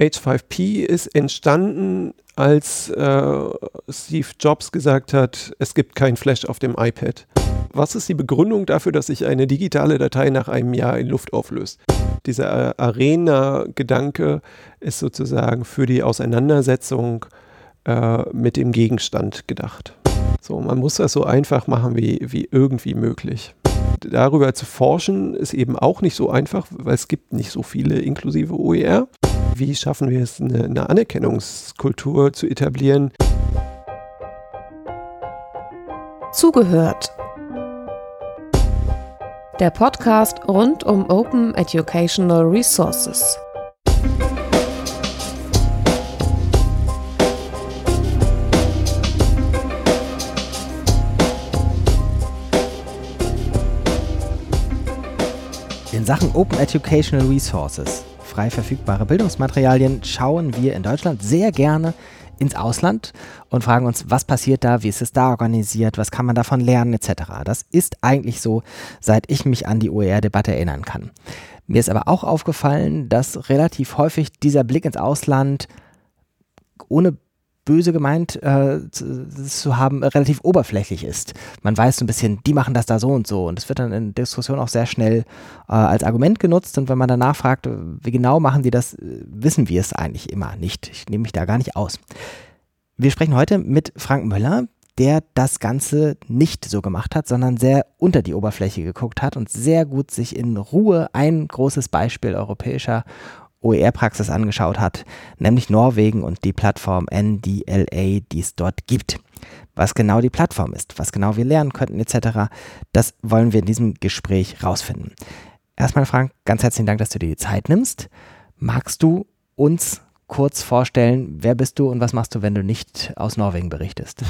H5P ist entstanden, als äh, Steve Jobs gesagt hat, es gibt kein Flash auf dem iPad. Was ist die Begründung dafür, dass sich eine digitale Datei nach einem Jahr in Luft auflöst? Dieser äh, Arena-Gedanke ist sozusagen für die Auseinandersetzung äh, mit dem Gegenstand gedacht. So, man muss das so einfach machen wie, wie irgendwie möglich. Darüber zu forschen ist eben auch nicht so einfach, weil es gibt nicht so viele inklusive OER. Wie schaffen wir es, eine, eine Anerkennungskultur zu etablieren? Zugehört. Der Podcast rund um Open Educational Resources. In Sachen Open Educational Resources, frei verfügbare Bildungsmaterialien, schauen wir in Deutschland sehr gerne ins Ausland und fragen uns, was passiert da, wie ist es da organisiert, was kann man davon lernen, etc. Das ist eigentlich so, seit ich mich an die OER-Debatte erinnern kann. Mir ist aber auch aufgefallen, dass relativ häufig dieser Blick ins Ausland ohne böse gemeint äh, zu, zu, haben, relativ oberflächlich ist. Man weiß so ein bisschen, die machen das da so und so. Und es wird dann in Diskussion auch sehr schnell äh, als Argument genutzt. Und wenn man danach fragt, wie genau machen die das, wissen wir es eigentlich immer nicht. Ich nehme mich da gar nicht aus. Wir sprechen heute mit Frank Möller, der das Ganze nicht so gemacht hat, sondern sehr unter die Oberfläche geguckt hat und sehr gut sich in Ruhe ein großes Beispiel europäischer OER-Praxis angeschaut hat, nämlich Norwegen und die Plattform NDLA, die es dort gibt. Was genau die Plattform ist, was genau wir lernen könnten etc., das wollen wir in diesem Gespräch rausfinden. Erstmal Frank, ganz herzlichen Dank, dass du dir die Zeit nimmst. Magst du uns kurz vorstellen, wer bist du und was machst du, wenn du nicht aus Norwegen berichtest?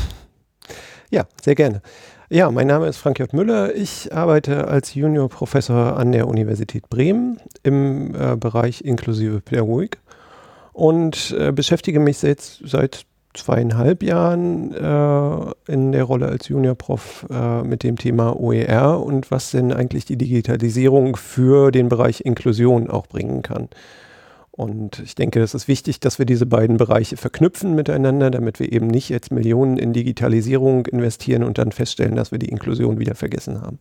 Ja, sehr gerne. Ja, mein Name ist Frank J. Müller. Ich arbeite als Juniorprofessor an der Universität Bremen im äh, Bereich inklusive Pädagogik und äh, beschäftige mich jetzt seit zweieinhalb Jahren äh, in der Rolle als Juniorprof äh, mit dem Thema OER und was denn eigentlich die Digitalisierung für den Bereich Inklusion auch bringen kann. Und ich denke, es ist wichtig, dass wir diese beiden Bereiche verknüpfen miteinander, damit wir eben nicht jetzt Millionen in Digitalisierung investieren und dann feststellen, dass wir die Inklusion wieder vergessen haben.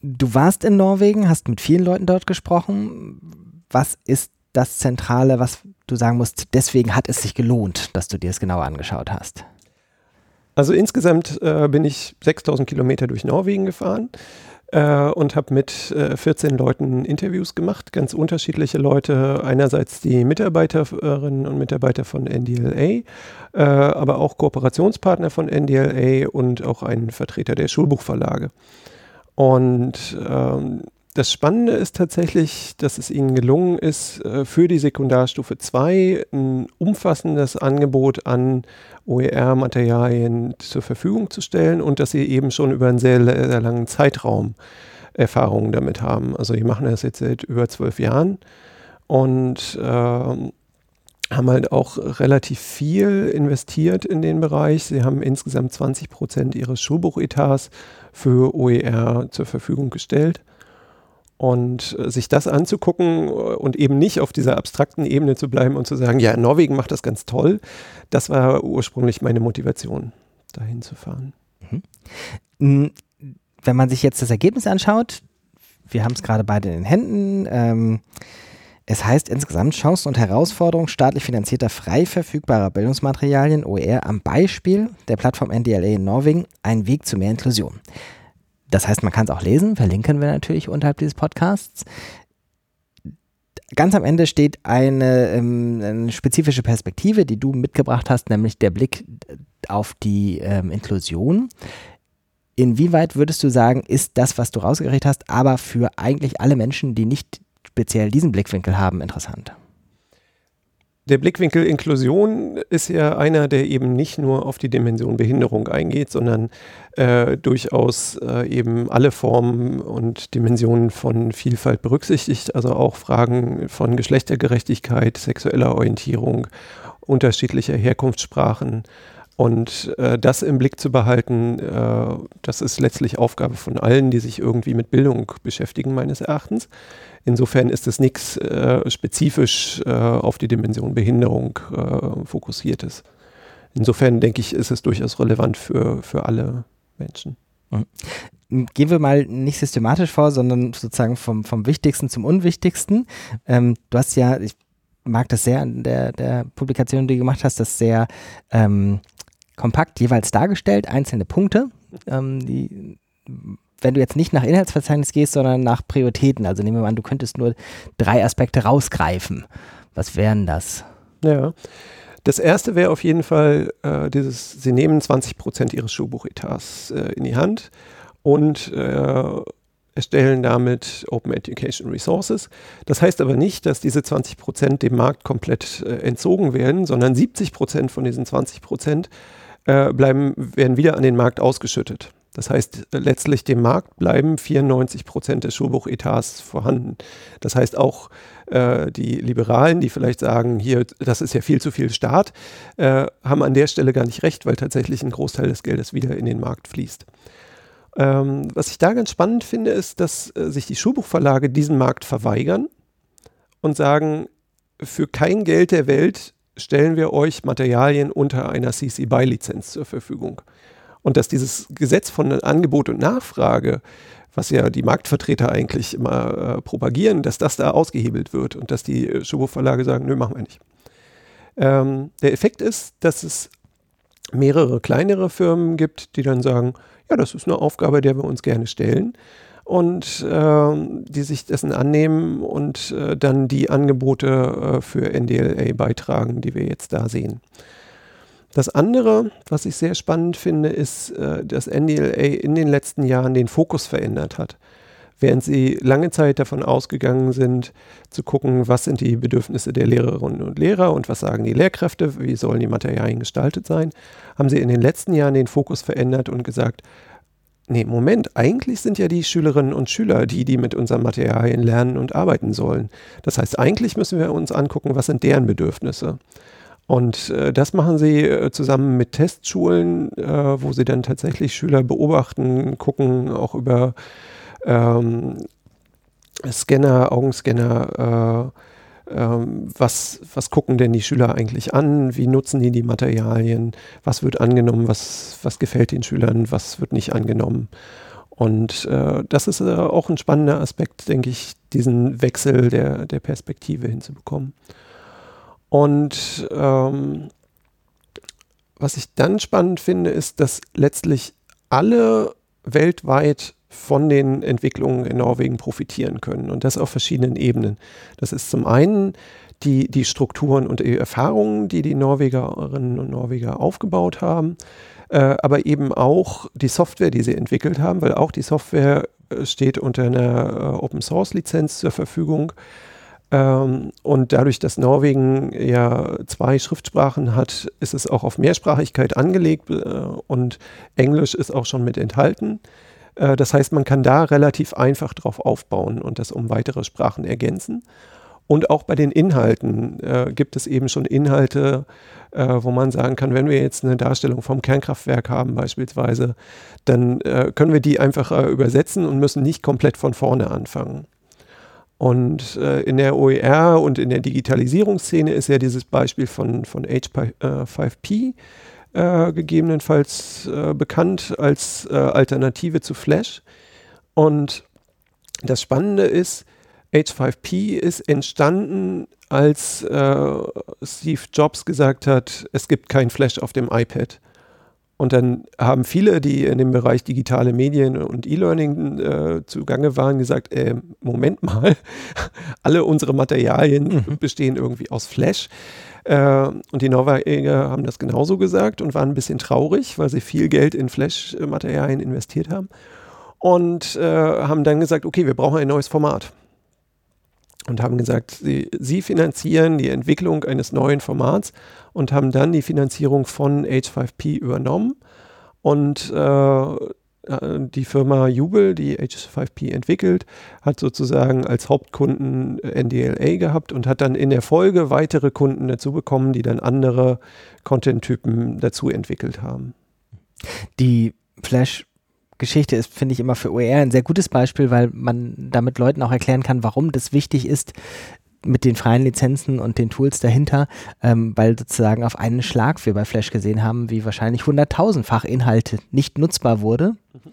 Du warst in Norwegen, hast mit vielen Leuten dort gesprochen. Was ist das Zentrale, was du sagen musst, deswegen hat es sich gelohnt, dass du dir es genauer angeschaut hast? Also insgesamt äh, bin ich 6000 Kilometer durch Norwegen gefahren äh, und habe mit äh, 14 Leuten Interviews gemacht, ganz unterschiedliche Leute. Einerseits die Mitarbeiterinnen und Mitarbeiter von NDLA, äh, aber auch Kooperationspartner von NDLA und auch einen Vertreter der Schulbuchverlage. Und ähm, das Spannende ist tatsächlich, dass es ihnen gelungen ist, äh, für die Sekundarstufe 2 ein umfassendes Angebot an OER-Materialien zur Verfügung zu stellen und dass sie eben schon über einen sehr, sehr langen Zeitraum Erfahrungen damit haben. Also die machen das jetzt seit über zwölf Jahren und äh, haben halt auch relativ viel investiert in den Bereich. Sie haben insgesamt 20 Prozent ihres Schulbuchetats für OER zur Verfügung gestellt. Und äh, sich das anzugucken und eben nicht auf dieser abstrakten Ebene zu bleiben und zu sagen, ja, Norwegen macht das ganz toll, das war ursprünglich meine Motivation, dahin zu fahren. Mhm. Wenn man sich jetzt das Ergebnis anschaut, wir haben es gerade beide in den Händen, ähm, es heißt insgesamt Chancen und Herausforderungen staatlich finanzierter frei verfügbarer Bildungsmaterialien, OER, am Beispiel der Plattform NDLA in Norwegen, ein Weg zu mehr Inklusion. Das heißt, man kann es auch lesen, verlinken wir natürlich unterhalb dieses Podcasts. Ganz am Ende steht eine, ähm, eine spezifische Perspektive, die du mitgebracht hast, nämlich der Blick auf die ähm, Inklusion. Inwieweit würdest du sagen, ist das, was du rausgerichtet hast, aber für eigentlich alle Menschen, die nicht speziell diesen Blickwinkel haben, interessant? Der Blickwinkel Inklusion ist ja einer, der eben nicht nur auf die Dimension Behinderung eingeht, sondern äh, durchaus äh, eben alle Formen und Dimensionen von Vielfalt berücksichtigt, also auch Fragen von Geschlechtergerechtigkeit, sexueller Orientierung, unterschiedlicher Herkunftssprachen, Und äh, das im Blick zu behalten, äh, das ist letztlich Aufgabe von allen, die sich irgendwie mit Bildung beschäftigen, meines Erachtens. Insofern ist es nichts äh, spezifisch äh, auf die Dimension Behinderung äh, fokussiertes. Insofern denke ich, ist es durchaus relevant für, für alle Menschen. Mhm. Gehen wir mal nicht systematisch vor, sondern sozusagen vom, vom Wichtigsten zum Unwichtigsten. Ähm, du hast ja, ich mag das sehr an der, der Publikation, die du gemacht hast, das sehr ähm, kompakt jeweils dargestellt, einzelne Punkte, ähm, die wenn du jetzt nicht nach Inhaltsverzeichnis gehst, sondern nach Prioritäten, also nehmen wir mal an, du könntest nur drei Aspekte rausgreifen. Was wären das? Ja. Das erste wäre auf jeden Fall äh, dieses, sie nehmen 20 Prozent ihres Schulbuchetats äh, in die Hand und äh, erstellen damit Open Education Resources. Das heißt aber nicht, dass diese 20 Prozent dem Markt komplett äh, entzogen werden, sondern 70 Prozent von diesen 20 Prozent äh, bleiben, werden wieder an den Markt ausgeschüttet. Das heißt, letztlich dem Markt bleiben 94 Prozent des Schulbuchetats vorhanden. Das heißt, auch äh, die Liberalen, die vielleicht sagen, hier, das ist ja viel zu viel Staat, äh, haben an der Stelle gar nicht recht, weil tatsächlich ein Großteil des Geldes wieder in den Markt fließt. Ähm, was ich da ganz spannend finde, ist, dass äh, sich die Schulbuchverlage diesen Markt verweigern und sagen, für kein Geld der Welt stellen wir euch Materialien unter einer CC BY-Lizenz zur Verfügung. Und dass dieses Gesetz von Angebot und Nachfrage, was ja die Marktvertreter eigentlich immer äh, propagieren, dass das da ausgehebelt wird und dass die äh, Schubo-Verlage sagen, nö, machen wir nicht. Ähm, der Effekt ist, dass es mehrere kleinere Firmen gibt, die dann sagen, ja, das ist eine Aufgabe, der wir uns gerne stellen und äh, die sich dessen annehmen und äh, dann die Angebote äh, für NDLA beitragen, die wir jetzt da sehen. Das andere, was ich sehr spannend finde, ist, äh, dass NDLA in den letzten Jahren den Fokus verändert hat. Während sie lange Zeit davon ausgegangen sind, zu gucken, was sind die Bedürfnisse der Lehrerinnen und Lehrer und was sagen die Lehrkräfte, wie sollen die Materialien gestaltet sein, haben sie in den letzten Jahren den Fokus verändert und gesagt, nee, Moment, eigentlich sind ja die Schülerinnen und Schüler die, die mit unseren Materialien lernen und arbeiten sollen. Das heißt, eigentlich müssen wir uns angucken, was sind deren Bedürfnisse. Und äh, das machen sie äh, zusammen mit Testschulen, äh, wo sie dann tatsächlich Schüler beobachten, gucken, auch über ähm, Scanner, Augenscanner, äh, ähm, was, was gucken denn die Schüler eigentlich an, wie nutzen die die Materialien, was wird angenommen, was, was gefällt den Schülern, was wird nicht angenommen. Und äh, das ist äh, auch ein spannender Aspekt, denke ich, diesen Wechsel der, der Perspektive hinzubekommen. Und ähm, was ich dann spannend finde, ist, dass letztlich alle weltweit von den Entwicklungen in Norwegen profitieren können und das auf verschiedenen Ebenen. Das ist zum einen die, die Strukturen und die Erfahrungen, die die Norwegerinnen und Norweger aufgebaut haben, äh, aber eben auch die Software, die sie entwickelt haben, weil auch die Software äh, steht unter einer äh, Open Source Lizenz zur Verfügung. Ähm, und dadurch, dass Norwegen ja zwei Schriftsprachen hat, ist es auch auf Mehrsprachigkeit angelegt äh, und Englisch ist auch schon mit enthalten. Äh, das heißt, man kann da relativ einfach drauf aufbauen und das um weitere Sprachen ergänzen. Und auch bei den Inhalten äh, gibt es eben schon Inhalte, äh, wo man sagen kann, wenn wir jetzt eine Darstellung vom Kernkraftwerk haben beispielsweise, dann äh, können wir die einfach äh, übersetzen und müssen nicht komplett von vorne anfangen. Und äh, in der OER und in der Digitalisierungsszene ist ja dieses Beispiel von, von H5P äh, gegebenenfalls äh, bekannt als äh, Alternative zu Flash. Und das Spannende ist, H5P ist entstanden, als äh, Steve Jobs gesagt hat, es gibt kein Flash auf dem iPad. Und dann haben viele, die in dem Bereich digitale Medien und E-Learning äh, zugange waren, gesagt, äh, Moment mal, alle unsere Materialien mhm. bestehen irgendwie aus Flash. Äh, und die Norweger haben das genauso gesagt und waren ein bisschen traurig, weil sie viel Geld in Flash-Materialien investiert haben. Und äh, haben dann gesagt, okay, wir brauchen ein neues Format. Und haben gesagt, sie, sie finanzieren die Entwicklung eines neuen Formats und haben dann die Finanzierung von H5P übernommen und äh, äh, die Firma Jubel, die HS5P entwickelt, hat sozusagen als Hauptkunden NDLA gehabt und hat dann in der Folge weitere Kunden dazu bekommen, die dann andere Content-Typen dazu entwickelt haben. Die Flash Geschichte ist, finde ich, immer für OER ein sehr gutes Beispiel, weil man damit Leuten auch erklären kann, warum das wichtig ist, mit den freien Lizenzen und den Tools dahinter, ähm, weil sozusagen auf einen Schlag wir bei Flash gesehen haben, wie wahrscheinlich hunderttausendfach Inhalte nicht nutzbar wurde. Mhm.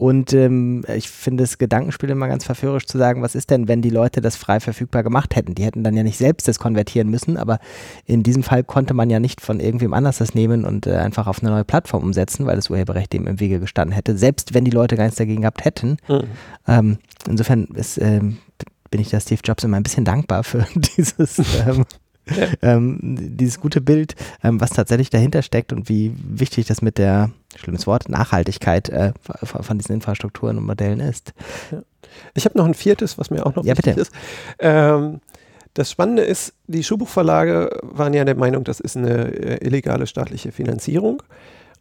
Und ähm, ich finde das Gedankenspiel immer ganz verführerisch zu sagen, was ist denn, wenn die Leute das frei verfügbar gemacht hätten? Die hätten dann ja nicht selbst das konvertieren müssen, aber in diesem Fall konnte man ja nicht von irgendwem anders das nehmen und äh, einfach auf eine neue Plattform umsetzen, weil das Urheberrecht dem im Wege gestanden hätte, selbst wenn die Leute gar nichts dagegen gehabt hätten. Mhm. Ähm, insofern ist ähm, bin ich da Steve Jobs immer ein bisschen dankbar für dieses, ähm, ähm, dieses gute Bild, ähm, was tatsächlich dahinter steckt und wie wichtig das mit der, schlimmes Wort, Nachhaltigkeit äh, von diesen Infrastrukturen und Modellen ist. Ja. Ich habe noch ein viertes, was mir auch noch ja, wichtig bitte. ist. Ähm, das Spannende ist, die Schuhbuchverlage waren ja der Meinung, das ist eine äh, illegale staatliche Finanzierung.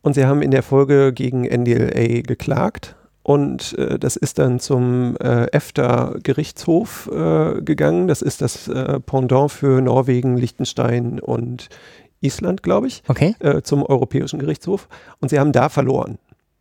Und sie haben in der Folge gegen NDLA geklagt und äh, das ist dann zum äh, EFTA-Gerichtshof äh, gegangen. Das ist das äh, Pendant für Norwegen, Liechtenstein und Island, glaube ich, okay. Äh, zum Europäischen Gerichtshof. Und sie haben da verloren.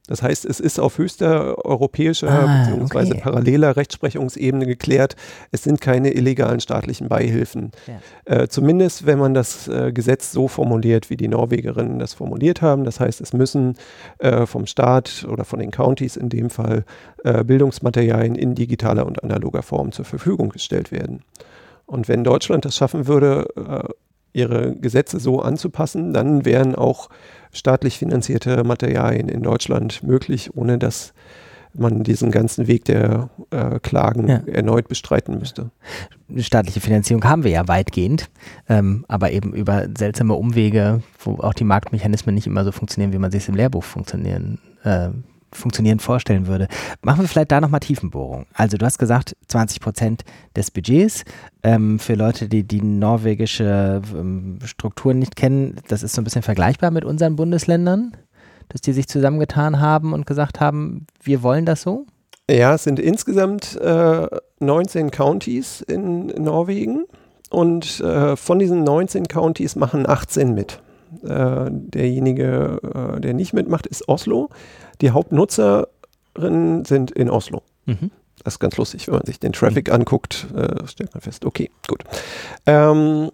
Das heißt, es ist auf höchster europäischer Ah, bzw. okay. paralleler Rechtsprechungsebene geklärt, es sind keine illegalen staatlichen Beihilfen. Ja. Äh, zumindest, wenn man das äh, Gesetz so formuliert, wie die Norwegerinnen das formuliert haben. Das heißt, es müssen äh, vom Staat oder von den Countys in dem Fall äh, Bildungsmaterialien in digitaler und analoger Form zur Verfügung gestellt werden. Und wenn Deutschland das schaffen würde, äh, ihre Gesetze so anzupassen, dann wären auch staatlich finanzierte Materialien in Deutschland möglich, ohne dass man diesen ganzen Weg der äh, Klagen Ja. erneut bestreiten müsste. Staatliche Finanzierung haben wir ja weitgehend, ähm, aber eben über seltsame Umwege, wo auch die Marktmechanismen nicht immer so funktionieren, wie man sich im Lehrbuch funktionieren, äh, funktionieren vorstellen würde. Machen wir vielleicht da nochmal Tiefenbohrung. Also du hast gesagt, 20 Prozent des Budgets. Ähm, für Leute, die die norwegische ähm, Strukturen nicht kennen, das ist so ein bisschen vergleichbar mit unseren Bundesländern, dass die sich zusammengetan haben und gesagt haben, wir wollen das so. Ja, es sind insgesamt äh, 19 Counties in Norwegen und äh, von diesen 19 Counties machen 18 mit. Äh, derjenige, äh, der nicht mitmacht, ist Oslo. Die Hauptnutzerinnen sind in Oslo. Mhm. Das ist ganz lustig, wenn man sich den Traffic anguckt, äh, stellt man fest, okay, gut. Ähm,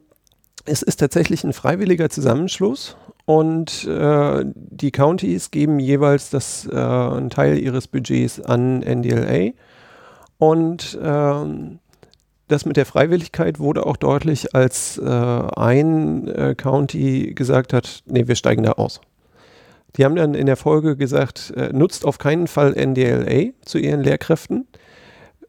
es ist tatsächlich ein freiwilliger Zusammenschluss und äh, die Counties geben jeweils das, äh, einen Teil ihres Budgets an NDLA und ähm, das mit der Freiwilligkeit wurde auch deutlich, als äh, ein äh, County gesagt hat, nee, wir steigen da aus. Die haben dann in der Folge gesagt, äh, nutzt auf keinen Fall NDLA zu ihren Lehrkräften,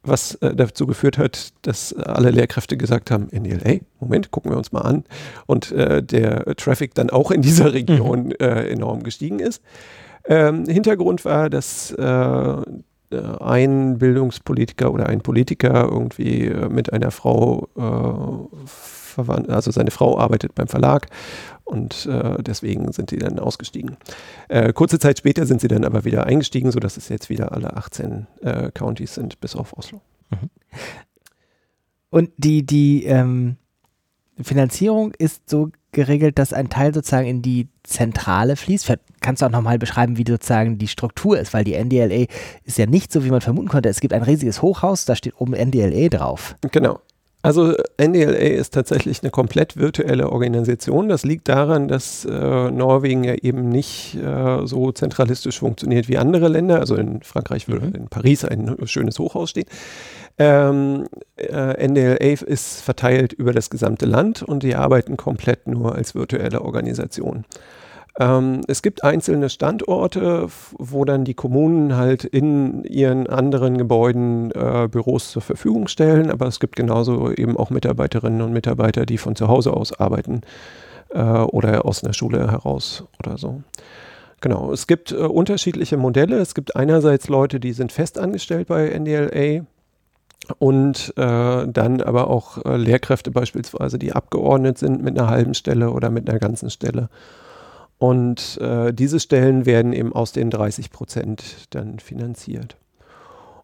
was äh, dazu geführt hat, dass alle Lehrkräfte gesagt haben, NDLA, Moment, gucken wir uns mal an. Und äh, der Traffic dann auch in dieser Region äh, enorm gestiegen ist. Ähm, Hintergrund war, dass äh, äh, ein Bildungspolitiker oder ein Politiker irgendwie mit einer Frau verwandt, also seine Frau arbeitet beim Verlag und äh, deswegen sind sie dann ausgestiegen. Äh, kurze Zeit später sind sie dann aber wieder eingestiegen, sodass es jetzt wieder alle 18 äh, Counties sind, bis auf Oslo. Und die, die ähm, Finanzierung ist so geregelt, dass ein Teil sozusagen in die Zentrale fließt. Vielleicht Kannst du auch nochmal beschreiben, wie sozusagen die Struktur ist, weil die NDLA ist ja nicht so, wie man vermuten konnte. Es gibt ein riesiges Hochhaus, da steht oben NDLA drauf. Genau. Also NDLA ist tatsächlich eine komplett virtuelle Organisation. Das liegt daran, dass äh, Norwegen ja eben nicht äh, so zentralistisch funktioniert wie andere Länder. Also in Frankreich würde Mhm. in Paris ein schönes Hochhaus stehen. Ähm, äh, NDLA ist verteilt über das gesamte Land und die arbeiten komplett nur als virtuelle Organisation. Ähm, es gibt einzelne Standorte, wo dann die Kommunen halt in ihren anderen Gebäuden äh, Büros zur Verfügung stellen, aber es gibt genauso eben auch Mitarbeiterinnen und Mitarbeiter, die von zu Hause aus arbeiten äh, oder aus einer Schule heraus oder so. Genau, es gibt äh, unterschiedliche Modelle. Es gibt einerseits Leute, die sind fest angestellt bei NDLA und äh, dann aber auch äh, Lehrkräfte beispielsweise, die abgeordnet sind mit einer halben Stelle oder mit einer ganzen Stelle. Und äh, diese Stellen werden eben aus den 30 Prozent dann finanziert.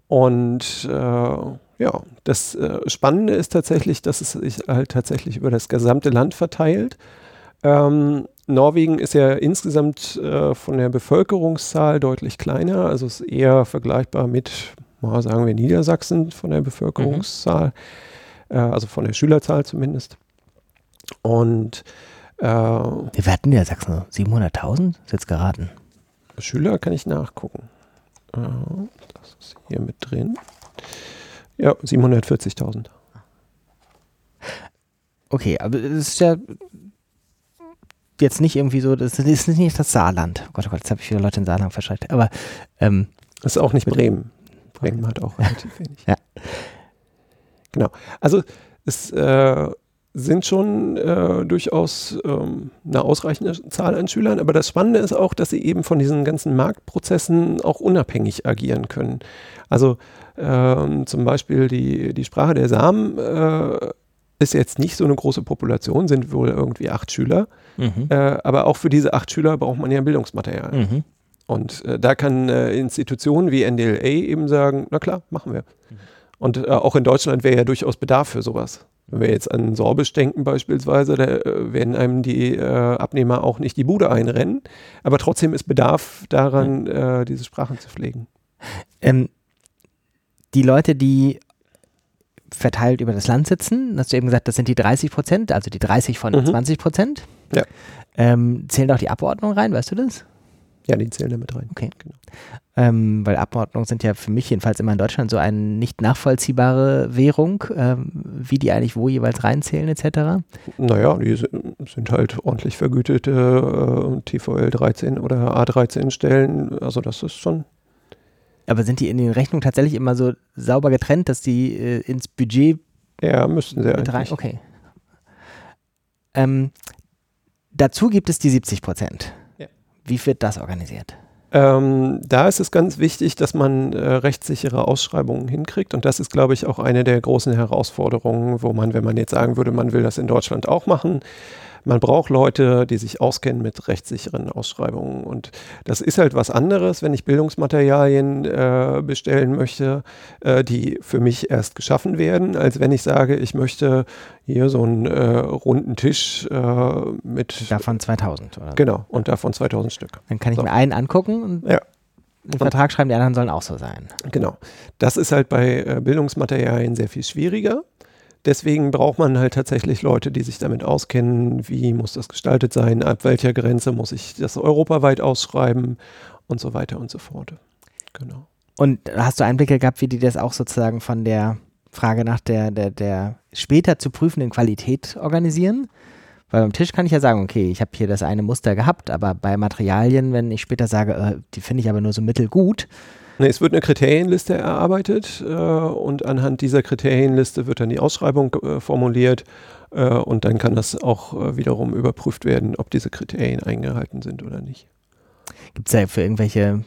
Und äh, ja, das äh, Spannende ist tatsächlich, dass es sich halt tatsächlich über das gesamte Land verteilt. Ähm, Norwegen ist ja insgesamt äh, von der Bevölkerungszahl deutlich kleiner, also ist eher vergleichbar mit, mal sagen wir, Niedersachsen von der Bevölkerungszahl, mhm. äh, also von der Schülerzahl zumindest. Und äh, wir hatten Niedersachsen 700.000, ist jetzt geraten. Schüler kann ich nachgucken. Äh, das ist hier mit drin. Ja, 740.000. Okay, aber das ist ja jetzt nicht irgendwie so, das ist nicht das Saarland. Oh Gott, oh Gott, jetzt habe ich wieder Leute in Saarland verschreckt. Aber ähm, das ist auch nicht Bremen. Bremen hat auch relativ wenig. Ja. Genau. Also es äh, sind schon äh, durchaus ähm, eine ausreichende Zahl an Schülern, aber das Spannende ist auch, dass sie eben von diesen ganzen Marktprozessen auch unabhängig agieren können. Also ähm, zum Beispiel die, die Sprache der Samen äh, ist jetzt nicht so eine große Population, sind wohl irgendwie acht Schüler. Mhm. Äh, aber auch für diese acht Schüler braucht man ja Bildungsmaterial. Mhm. Und äh, da kann Institutionen wie NDLA eben sagen, na klar, machen wir. Mhm. Und äh, auch in Deutschland wäre ja durchaus Bedarf für sowas. Wenn wir jetzt an Sorbisch denken beispielsweise, da äh, werden einem die äh, Abnehmer auch nicht die Bude einrennen. Aber trotzdem ist Bedarf daran, diese Sprachen zu pflegen. Ähm, die Leute, die verteilt über das Land sitzen. Hast du eben gesagt, das sind die 30 Prozent, also die 30 von mhm. 20 Prozent. Ja. Ähm, zählen auch die Abordnung rein, weißt du das? Ja, die zählen damit rein. Okay. Genau. Ähm, weil Abordnungen sind ja für mich jedenfalls immer in Deutschland so eine nicht nachvollziehbare Währung, ähm, wie die eigentlich wo jeweils reinzählen etc. Naja, die sind halt ordentlich vergütete äh, TVL 13 oder A13 Stellen. Also das ist schon aber sind die in den Rechnungen tatsächlich immer so sauber getrennt, dass die äh, ins Budget. Ja, müssten sie eigentlich. Okay. Ähm, dazu gibt es die 70 Prozent. Wie wird das organisiert? Ähm, da ist es ganz wichtig, dass man äh, rechtssichere Ausschreibungen hinkriegt. Und das ist, glaube ich, auch eine der großen Herausforderungen, wo man, wenn man jetzt sagen würde, man will das in Deutschland auch machen, man braucht Leute, die sich auskennen mit rechtssicheren Ausschreibungen. Und das ist halt was anderes, wenn ich Bildungsmaterialien äh, bestellen möchte, äh, die für mich erst geschaffen werden, als wenn ich sage, ich möchte hier so einen äh, runden Tisch äh, mit. Davon 2000, oder? Genau, und davon 2000 Stück. Dann kann ich so. mir einen angucken und. Ja einen Vertrag schreiben, die anderen sollen auch so sein. Genau. Das ist halt bei äh, Bildungsmaterialien sehr viel schwieriger. Deswegen braucht man halt tatsächlich Leute, die sich damit auskennen, wie muss das gestaltet sein, ab welcher Grenze muss ich das europaweit ausschreiben und so weiter und so fort. Genau. Und hast du Einblicke gehabt, wie die das auch sozusagen von der Frage nach der, der, der später zu prüfenden Qualität organisieren? Weil beim Tisch kann ich ja sagen, okay, ich habe hier das eine Muster gehabt, aber bei Materialien, wenn ich später sage, äh, die finde ich aber nur so mittelgut, Es wird eine Kriterienliste erarbeitet äh, und anhand dieser Kriterienliste wird dann die Ausschreibung äh, formuliert äh, und dann kann das auch äh, wiederum überprüft werden, ob diese Kriterien eingehalten sind oder nicht. Gibt es da für irgendwelche,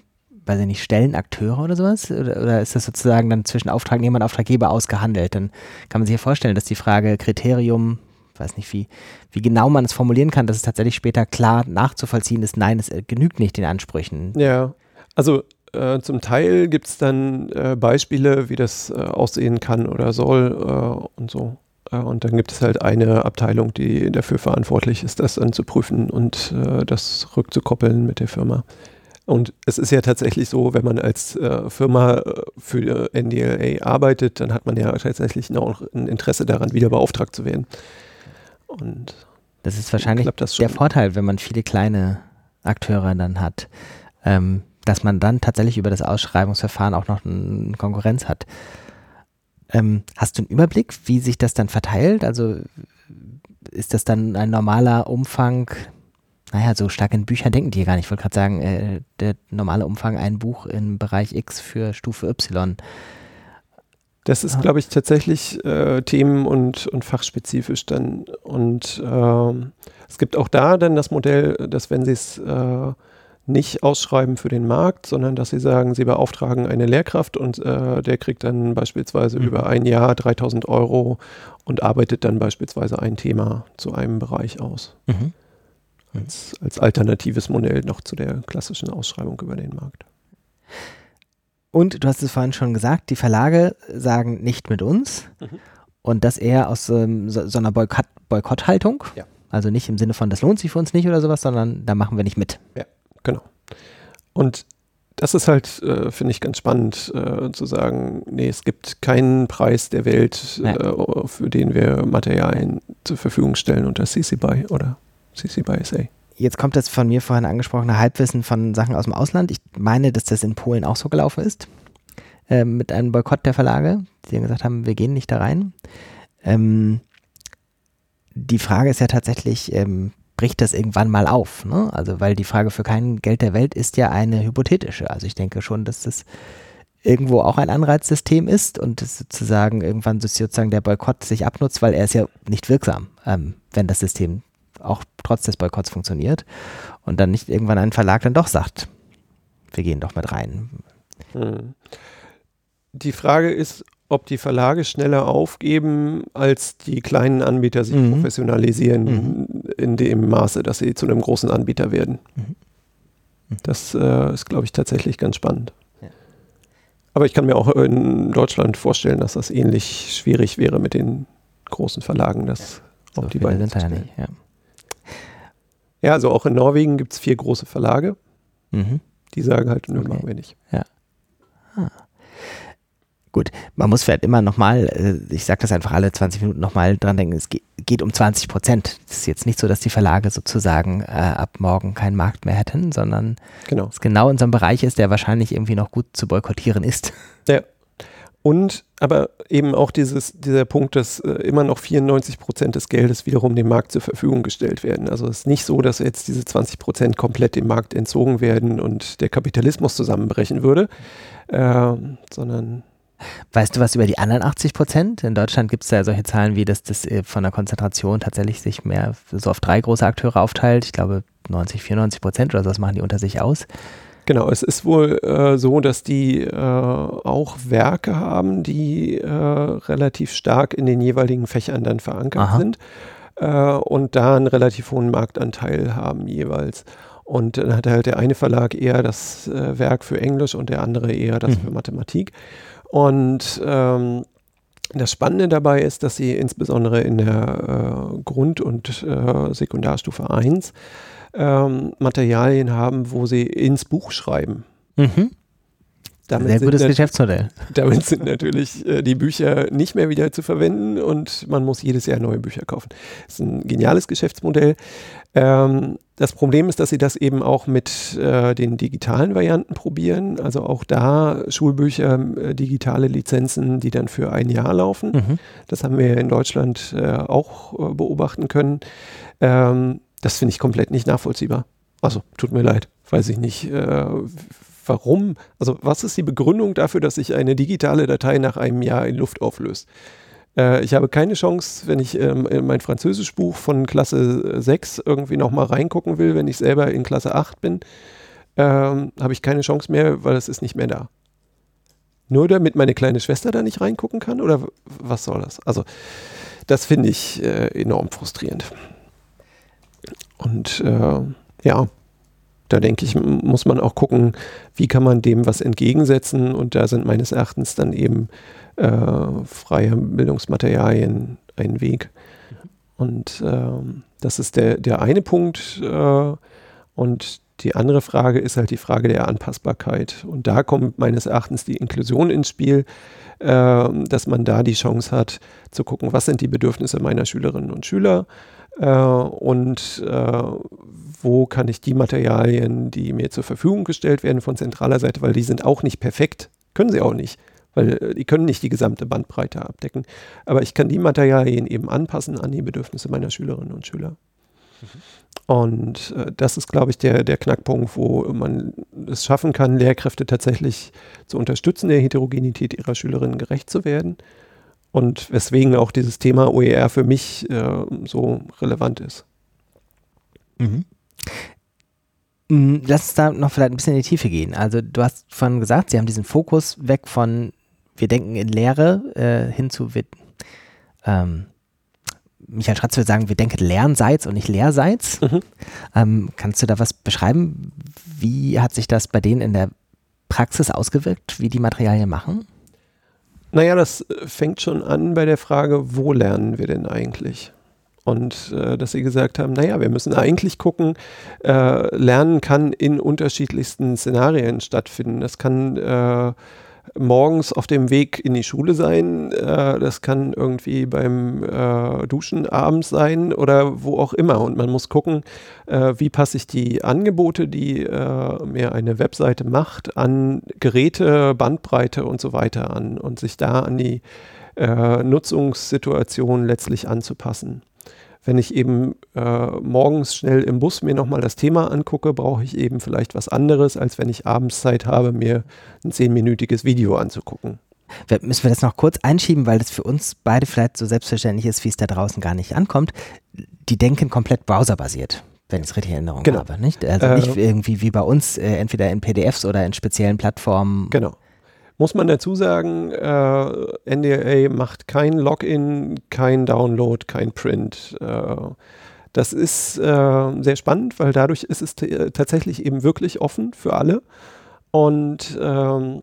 weiß ich nicht, Stellenakteure oder sowas? Oder, oder, ist das sozusagen dann zwischen Auftragnehmer und Auftraggeber ausgehandelt? Dann kann man sich ja vorstellen, dass die Frage Kriterium weiß nicht, wie, wie genau man es formulieren kann, dass es tatsächlich später klar nachzuvollziehen ist, nein, es genügt nicht den Ansprüchen. Ja, also äh, zum Teil gibt es dann äh, Beispiele, wie das äh, aussehen kann oder soll äh, und so. Äh, und dann gibt es halt eine Abteilung, die dafür verantwortlich ist, das dann zu prüfen und äh, das rückzukoppeln mit der Firma. Und es ist ja tatsächlich so, wenn man als Firma für NDLA arbeitet, dann hat man ja tatsächlich noch ein Interesse daran, wieder beauftragt zu werden. Und das ist wahrscheinlich das der Vorteil, wenn man viele kleine Akteure dann hat. Ähm, dass man dann tatsächlich über das Ausschreibungsverfahren auch noch eine Konkurrenz hat. Ähm, hast du einen Überblick, wie sich das dann verteilt? Also ist das dann ein normaler Umfang? Naja, so stark in Büchern denken die ja gar nicht. Ich wollte gerade sagen, äh, der normale Umfang ein Buch im Bereich X für Stufe Y. Das ist, glaube ich, tatsächlich äh, themen- und, und fachspezifisch dann. Und äh, es gibt auch da dann das Modell, dass wenn Sie es äh, nicht ausschreiben für den Markt, sondern dass sie sagen, sie beauftragen eine Lehrkraft und äh, der kriegt dann beispielsweise mhm. über ein Jahr 3000 Euro und arbeitet dann beispielsweise ein Thema zu einem Bereich aus. Mhm. als, als alternatives Modell noch zu der klassischen Ausschreibung über den Markt. Und du hast es vorhin schon gesagt, die Verlage sagen nicht mit uns mhm. und das eher aus ähm, so, so, einer Boykott, Boykotthaltung. Ja. Also nicht im Sinne von, das lohnt sich für uns nicht oder sowas, sondern da machen wir nicht mit. Ja, genau. Und das ist halt, äh, finde ich, ganz spannend äh, zu sagen, nee, es gibt keinen Preis der Welt, äh, für den wir Materialien zur Verfügung stellen unter CC BY oder CC BY SA. Jetzt kommt das von mir vorhin angesprochene Halbwissen von Sachen aus dem Ausland. Ich meine, dass das in Polen auch so gelaufen ist. Äh, mit einem Boykott der Verlage, die gesagt haben, wir gehen nicht da rein. Ähm, die Frage ist ja tatsächlich, ähm, bricht das irgendwann mal auf? Ne? Also, weil die Frage für kein Geld der Welt ist ja eine hypothetische. Also, ich denke schon, dass das irgendwo auch ein Anreizsystem ist und sozusagen irgendwann sozusagen der Boykott sich abnutzt, weil er ist ja nicht wirksam, ähm, wenn das System auch trotz des Boykotts funktioniert und dann nicht irgendwann ein Verlag dann doch sagt, wir gehen doch mit rein. Hm. Die Frage ist, ob die Verlage schneller aufgeben, als die kleinen Anbieter sich mhm. professionalisieren, mhm. in dem Maße, dass sie zu einem großen Anbieter werden. Mhm. mhm. Das äh, ist, glaube ich, tatsächlich ganz spannend. Ja. Aber ich kann mir auch in Deutschland vorstellen, dass das ähnlich schwierig wäre mit den großen Verlagen, das ja. auf so die Beine zu stellen. Ja. ja. also auch in Norwegen gibt es vier große Verlage. Mhm. Die sagen halt, nö, okay. machen wir nicht. Ja. Ah. Gut, man muss vielleicht immer nochmal, äh, ich sage das einfach alle 20 Minuten nochmal dran denken, es geht, um 20 Prozent. Es ist jetzt nicht so, dass die Verlage sozusagen äh, ab morgen keinen Markt mehr hätten, sondern genau. es genau in so einem Bereich ist, der wahrscheinlich irgendwie noch gut zu boykottieren ist. Ja. Und aber eben auch dieses, dieser Punkt, dass äh, immer noch 94 Prozent des Geldes wiederum dem Markt zur Verfügung gestellt werden. Also es ist nicht so, dass jetzt diese 20 Prozent komplett dem Markt entzogen werden und der Kapitalismus zusammenbrechen würde, äh, sondern Weißt du was über die anderen 80 Prozent? In Deutschland gibt es ja solche Zahlen wie, dass das äh, von der Konzentration tatsächlich sich mehr so auf drei große Akteure aufteilt. Ich glaube 90, 94 Prozent oder so, das machen die unter sich aus. Genau, es ist wohl äh, so, dass die äh, auch Werke haben, die äh, relativ stark in den jeweiligen Fächern dann verankert Aha. sind äh, und da einen relativ hohen Marktanteil haben jeweils. Und dann hat halt der eine Verlag eher das äh, Werk für Englisch und der andere eher das mhm. für Mathematik. Und ähm, das Spannende dabei ist, dass sie insbesondere in der äh, Grund- und äh, Sekundarstufe 1 ähm, Materialien haben, wo sie ins Buch schreiben. Mhm. Damit Sehr gutes Geschäftsmodell. Damit sind natürlich äh, die Bücher nicht mehr wieder zu verwenden und man muss jedes Jahr neue Bücher kaufen. Das ist ein geniales Geschäftsmodell. Ähm, das Problem ist, dass sie das eben auch mit äh, den digitalen Varianten probieren. Also auch da Schulbücher, äh, digitale Lizenzen, die dann für ein Jahr laufen. Mhm. Das haben wir in Deutschland äh, auch äh, beobachten können. Ähm, das finde ich komplett nicht nachvollziehbar. Also tut mir leid, weiß ich nicht. Äh, warum? Also was ist die Begründung dafür, dass sich eine digitale Datei nach einem Jahr in Luft auflöst? Äh, ich habe keine Chance, wenn ich ähm, in mein Französischbuch von Klasse 6 irgendwie nochmal reingucken will, wenn ich selber in Klasse 8 bin, ähm, habe ich keine Chance mehr, weil es ist nicht mehr da. Nur damit meine kleine Schwester da nicht reingucken kann? Oder was soll das? Also, das finde ich äh, enorm frustrierend. Und äh, ja, da denke ich, muss man auch gucken, wie kann man dem was entgegensetzen. Und da sind meines Erachtens dann eben äh, freie Bildungsmaterialien ein Weg. Und ähm, das ist der, der eine Punkt. Äh, und die andere Frage ist halt die Frage der Anpassbarkeit. Und da kommt meines Erachtens die Inklusion ins Spiel, äh, dass man da die Chance hat zu gucken, was sind die Bedürfnisse meiner Schülerinnen und Schüler äh, und äh, wo kann ich die Materialien, die mir zur Verfügung gestellt werden von zentraler Seite, weil die sind auch nicht perfekt, können sie auch nicht weil äh, die können nicht die gesamte Bandbreite abdecken. Aber ich kann die Materialien eben anpassen an die Bedürfnisse meiner Schülerinnen und Schüler. Mhm. Und äh, das ist, glaube ich, der, der Knackpunkt, wo man es schaffen kann, Lehrkräfte tatsächlich zu unterstützen, der Heterogenität ihrer Schülerinnen gerecht zu werden. Und weswegen auch dieses Thema OER für mich äh, so relevant ist. Mhm. Mm, lass uns da noch vielleicht ein bisschen in die Tiefe gehen. Also du hast vorhin gesagt, Sie haben diesen Fokus weg von wir denken in Lehre äh, hin zu, wir, ähm, Michael Schratz würde sagen, wir denken Lernseits und nicht Lehrseits. Mhm. Ähm, kannst du da was beschreiben? Wie hat sich das bei denen in der Praxis ausgewirkt, wie die Materialien machen? Naja, das fängt schon an bei der Frage, wo lernen wir denn eigentlich? Und äh, dass sie gesagt haben, naja, wir müssen eigentlich gucken, äh, Lernen kann in unterschiedlichsten Szenarien stattfinden. Das kann äh, morgens auf dem Weg in die Schule sein, äh, das kann irgendwie beim äh, Duschen abends sein oder wo auch immer. Und man muss gucken, äh, wie passe ich die Angebote, die mir eine Webseite macht, an Geräte, Bandbreite und so weiter an und sich da an die Nutzungssituation letztlich anzupassen wenn ich eben äh, morgens schnell im Bus mir nochmal das Thema angucke, brauche ich eben vielleicht was anderes, als wenn ich abends Zeit habe, mir ein zehnminütiges Video anzugucken. Müssen wir das noch kurz einschieben, weil das für uns beide vielleicht so selbstverständlich ist, wie es da draußen gar nicht ankommt. Die denken komplett browserbasiert wenn ich es richtig in Erinnerung genau. habe. Nicht? Also äh, nicht irgendwie wie bei uns, äh, entweder in PDFs oder in speziellen Plattformen. Genau. Muss man dazu sagen, äh, NDA macht kein Login, kein Download, kein Print. Äh, das ist äh, sehr spannend, weil dadurch ist es tatsächlich eben wirklich offen für alle. Und ähm,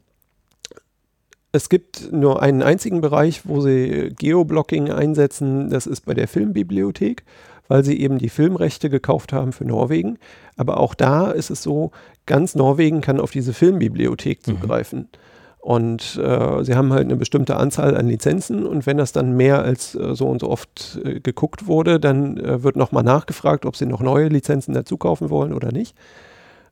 es gibt nur einen einzigen Bereich, wo sie Geoblocking einsetzen. Das ist bei der Filmbibliothek, weil sie eben die Filmrechte gekauft haben für Norwegen. Aber auch da ist es so, ganz Norwegen kann auf diese Filmbibliothek mhm. zugreifen. Mhm. Und äh, sie haben halt eine bestimmte Anzahl an Lizenzen und wenn das dann mehr als äh, so und so oft äh, geguckt wurde, dann äh, wird nochmal nachgefragt, ob sie noch neue Lizenzen dazu kaufen wollen oder nicht.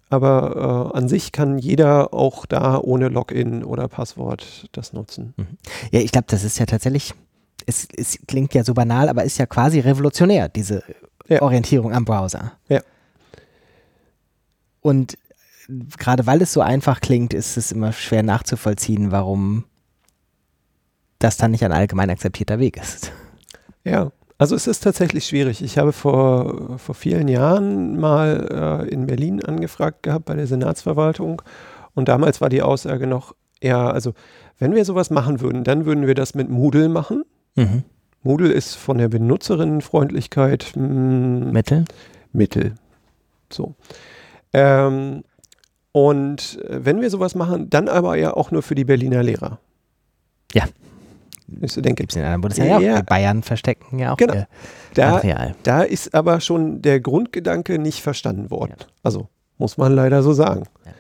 Aber äh, an sich kann jeder auch da ohne Login oder Passwort das nutzen. Mhm. Ja, ich glaube, das ist ja tatsächlich, es, es, klingt ja so banal, aber ist ja quasi revolutionär, diese ja. Orientierung am Browser. Ja. Und gerade weil es so einfach klingt, ist es immer schwer nachzuvollziehen, warum das dann nicht ein allgemein akzeptierter Weg ist. Ja, also es ist tatsächlich schwierig. Ich habe vor, vor vielen Jahren mal äh, in Berlin angefragt gehabt bei der Senatsverwaltung und damals war die Aussage noch, ja, also wenn wir sowas machen würden, dann würden wir das mit Moodle machen. Mhm. Moodle ist von der Benutzerinnenfreundlichkeit mh, hm, Mittel. Mittel. So. Ähm, und äh, wenn wir sowas machen, dann aber ja auch nur für die Berliner Lehrer. Ja. Ich so denke. Gibt es in anderen Bundesländern ja, ja. Bayern verstecken ja auch genau. da, Material. Da ist aber schon der Grundgedanke nicht verstanden worden. Ja. Also muss man leider so sagen. Ja.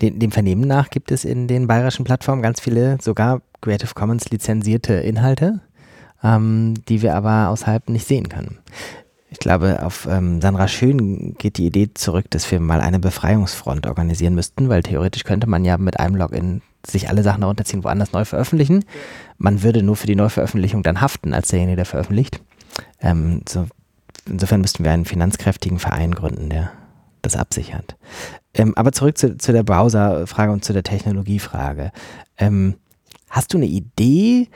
Dem, dem, Vernehmen nach gibt es in den bayerischen Plattformen ganz viele sogar Creative Commons lizenzierte Inhalte, ähm, die wir aber außerhalb nicht sehen können. Ich glaube, auf ähm, Sandra Schön geht die Idee zurück, dass wir mal eine Befreiungsfront organisieren müssten, weil theoretisch könnte man ja mit einem Login sich alle Sachen herunterziehen, woanders neu veröffentlichen. Man würde nur für die Neuveröffentlichung dann haften als derjenige, der veröffentlicht. Ähm, so, insofern müssten wir einen finanzkräftigen Verein gründen, der das absichert. Ähm, aber zurück zu, zu der Browser-Frage und zu der Technologiefrage. Ähm, hast du eine Idee,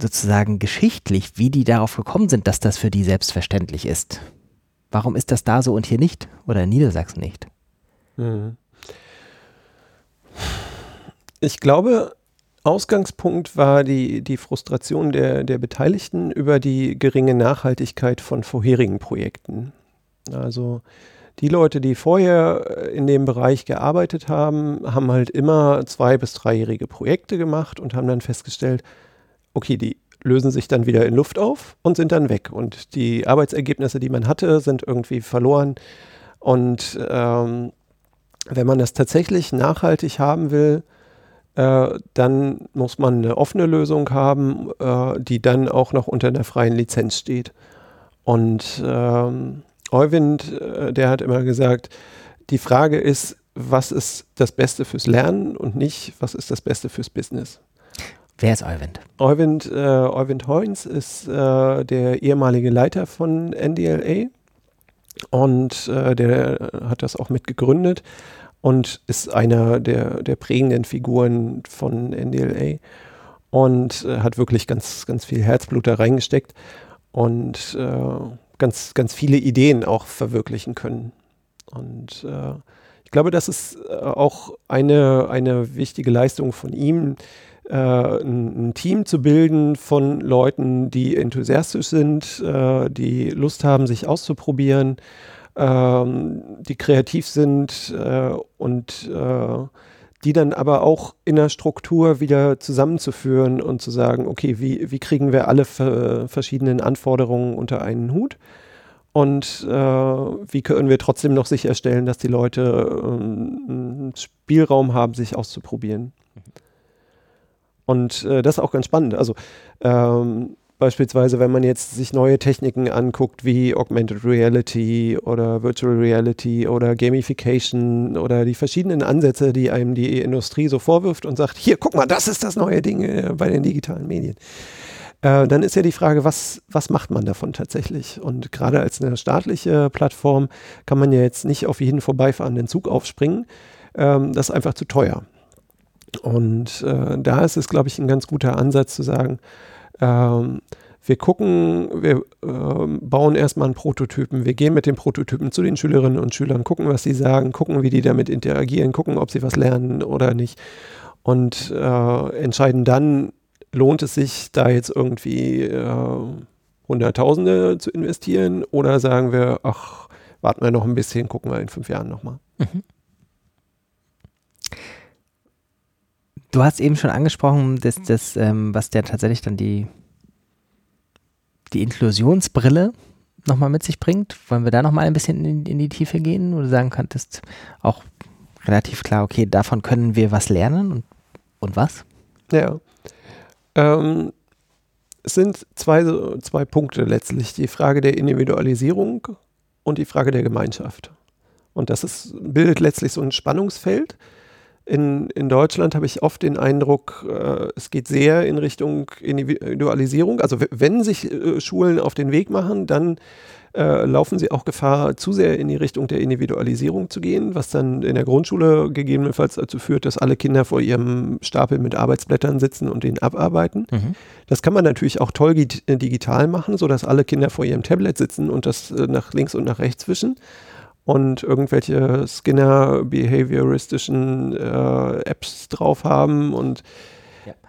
sozusagen geschichtlich, wie die darauf gekommen sind, dass das für die selbstverständlich ist. Warum ist das da so und hier nicht? Oder in Niedersachsen nicht? Mhm. Ich glaube, Ausgangspunkt war die, die Frustration der, der Beteiligten über die geringe Nachhaltigkeit von vorherigen Projekten. Also die Leute, die vorher in dem Bereich gearbeitet haben, haben halt immer zwei- bis dreijährige Projekte gemacht und haben dann festgestellt, okay, die lösen sich dann wieder in Luft auf und sind dann weg. Und die Arbeitsergebnisse, die man hatte, sind irgendwie verloren. Und ähm, wenn man das tatsächlich nachhaltig haben will, äh, dann muss man eine offene Lösung haben, äh, die dann auch noch unter einer freien Lizenz steht. Und ähm, Euwind, äh, der hat immer gesagt, die Frage ist, was ist das Beste fürs Lernen und nicht, was ist das Beste fürs Business. Wer ist Euwind? Euwind, äh, Euwind Heuns ist äh, der ehemalige Leiter von NDLA und äh, der hat das auch mitgegründet und ist einer der, der prägenden Figuren von NDLA und äh, hat wirklich ganz, ganz viel Herzblut da reingesteckt und äh, ganz, ganz viele Ideen auch verwirklichen können. Und äh, ich glaube, das ist auch eine, eine wichtige Leistung von ihm, äh, ein, ein, Team zu bilden von Leuten, die enthusiastisch sind, äh, die Lust haben, sich auszuprobieren, ähm, die kreativ sind äh, und äh, die dann aber auch in der Struktur wieder zusammenzuführen und zu sagen, okay, wie, wie kriegen wir alle verschiedenen Anforderungen unter einen Hut? Und äh, wie können wir trotzdem noch sicherstellen, dass die Leute ähm, Spielraum haben, sich auszuprobieren? Und äh, das ist auch ganz spannend. Also ähm, beispielsweise, wenn man jetzt sich neue Techniken anguckt, wie Augmented Reality oder Virtual Reality oder Gamification oder die verschiedenen Ansätze, die einem die Industrie so vorwirft und sagt, hier, guck mal, das ist das neue Ding äh, bei den digitalen Medien. Äh, dann ist ja die Frage, was, was macht man davon tatsächlich? Und gerade als eine staatliche Plattform kann man ja jetzt nicht auf jeden vorbeifahrenden Zug aufspringen. Ähm, das ist einfach zu teuer. Und äh, da ist es, glaube ich, ein ganz guter Ansatz zu sagen, ähm, wir gucken, wir ähm, bauen erstmal einen Prototypen, wir gehen mit den Prototypen zu den Schülerinnen und Schülern, gucken, was sie sagen, gucken, wie die damit interagieren, gucken, ob sie was lernen oder nicht und äh, entscheiden dann, lohnt es sich, da jetzt irgendwie äh, Hunderttausende zu investieren oder sagen wir, ach, warten wir noch ein bisschen, gucken wir in fünf Jahren nochmal. Mhm. Du hast eben schon angesprochen, dass das, ähm, was der tatsächlich dann die, die Inklusionsbrille nochmal mit sich bringt. Wollen wir da nochmal ein bisschen in, in, die Tiefe gehen, wo du sagen könntest, auch relativ klar, okay, davon können wir was lernen und, und was? Ja. Ähm, es sind zwei, zwei Punkte letztlich. Die Frage der Individualisierung und die Frage der Gemeinschaft. Und das ist, bildet letztlich so ein Spannungsfeld. In, in Deutschland habe ich oft den Eindruck, äh, es geht sehr in Richtung Individualisierung. Also wenn sich äh, Schulen auf den Weg machen, dann äh, laufen sie auch Gefahr, zu sehr in die Richtung der Individualisierung zu gehen, was dann in der Grundschule gegebenenfalls dazu führt, dass alle Kinder vor ihrem Stapel mit Arbeitsblättern sitzen und den abarbeiten. Mhm. Das kann man natürlich auch toll digital machen, sodass alle Kinder vor ihrem Tablet sitzen und das äh, nach links und nach rechts wischen und irgendwelche Skinner-behavioristischen äh, Apps drauf haben und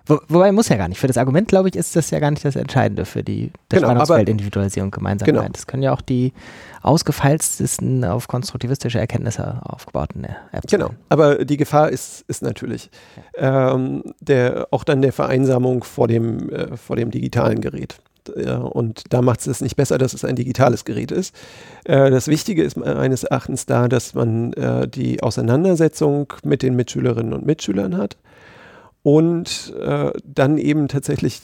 wo, wobei muss ja gar nicht. Für das Argument, glaube ich, ist das ja gar nicht das Entscheidende für die genau, Spannungsfeld Individualisierung Gemeinsamkeit. Genau. Das können ja auch die ausgefeiltesten auf konstruktivistische Erkenntnisse aufgebauten Apps Genau, sein. aber die Gefahr ist, ist natürlich ja. ähm, der, auch dann der Vereinsamung vor dem, äh, vor dem digitalen Gerät. Und da macht es nicht besser, dass es ein digitales Gerät ist. Äh, das Wichtige ist meines Erachtens da, dass man äh, die Auseinandersetzung mit den Mitschülerinnen und Mitschülern hat und äh, dann eben tatsächlich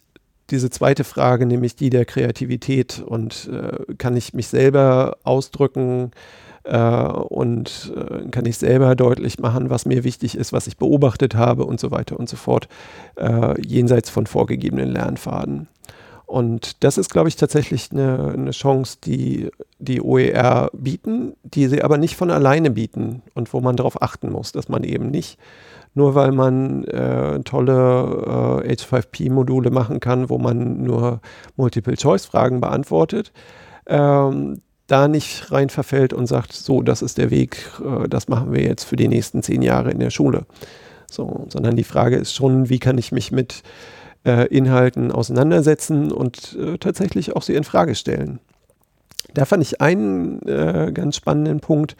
diese zweite Frage, nämlich die der Kreativität und äh, kann ich mich selber ausdrücken äh, und äh, kann ich selber deutlich machen, was mir wichtig ist, was ich beobachtet habe und so weiter und so fort, äh, jenseits von vorgegebenen Lernfaden. Und das ist, glaube ich, tatsächlich eine, eine, Chance, die die OER bieten, die sie aber nicht von alleine bieten und wo man darauf achten muss, dass man eben nicht nur weil man äh, tolle äh, H5P-Module machen kann, wo man nur Multiple-Choice-Fragen beantwortet, ähm, da nicht rein verfällt und sagt, so, das ist der Weg, äh, das machen wir jetzt für die nächsten zehn Jahre in der Schule. So, sondern die Frage ist schon, wie kann ich mich mit äh, Inhalten auseinandersetzen und äh, tatsächlich auch sie in Frage stellen. Da fand ich einen äh, ganz spannenden Punkt,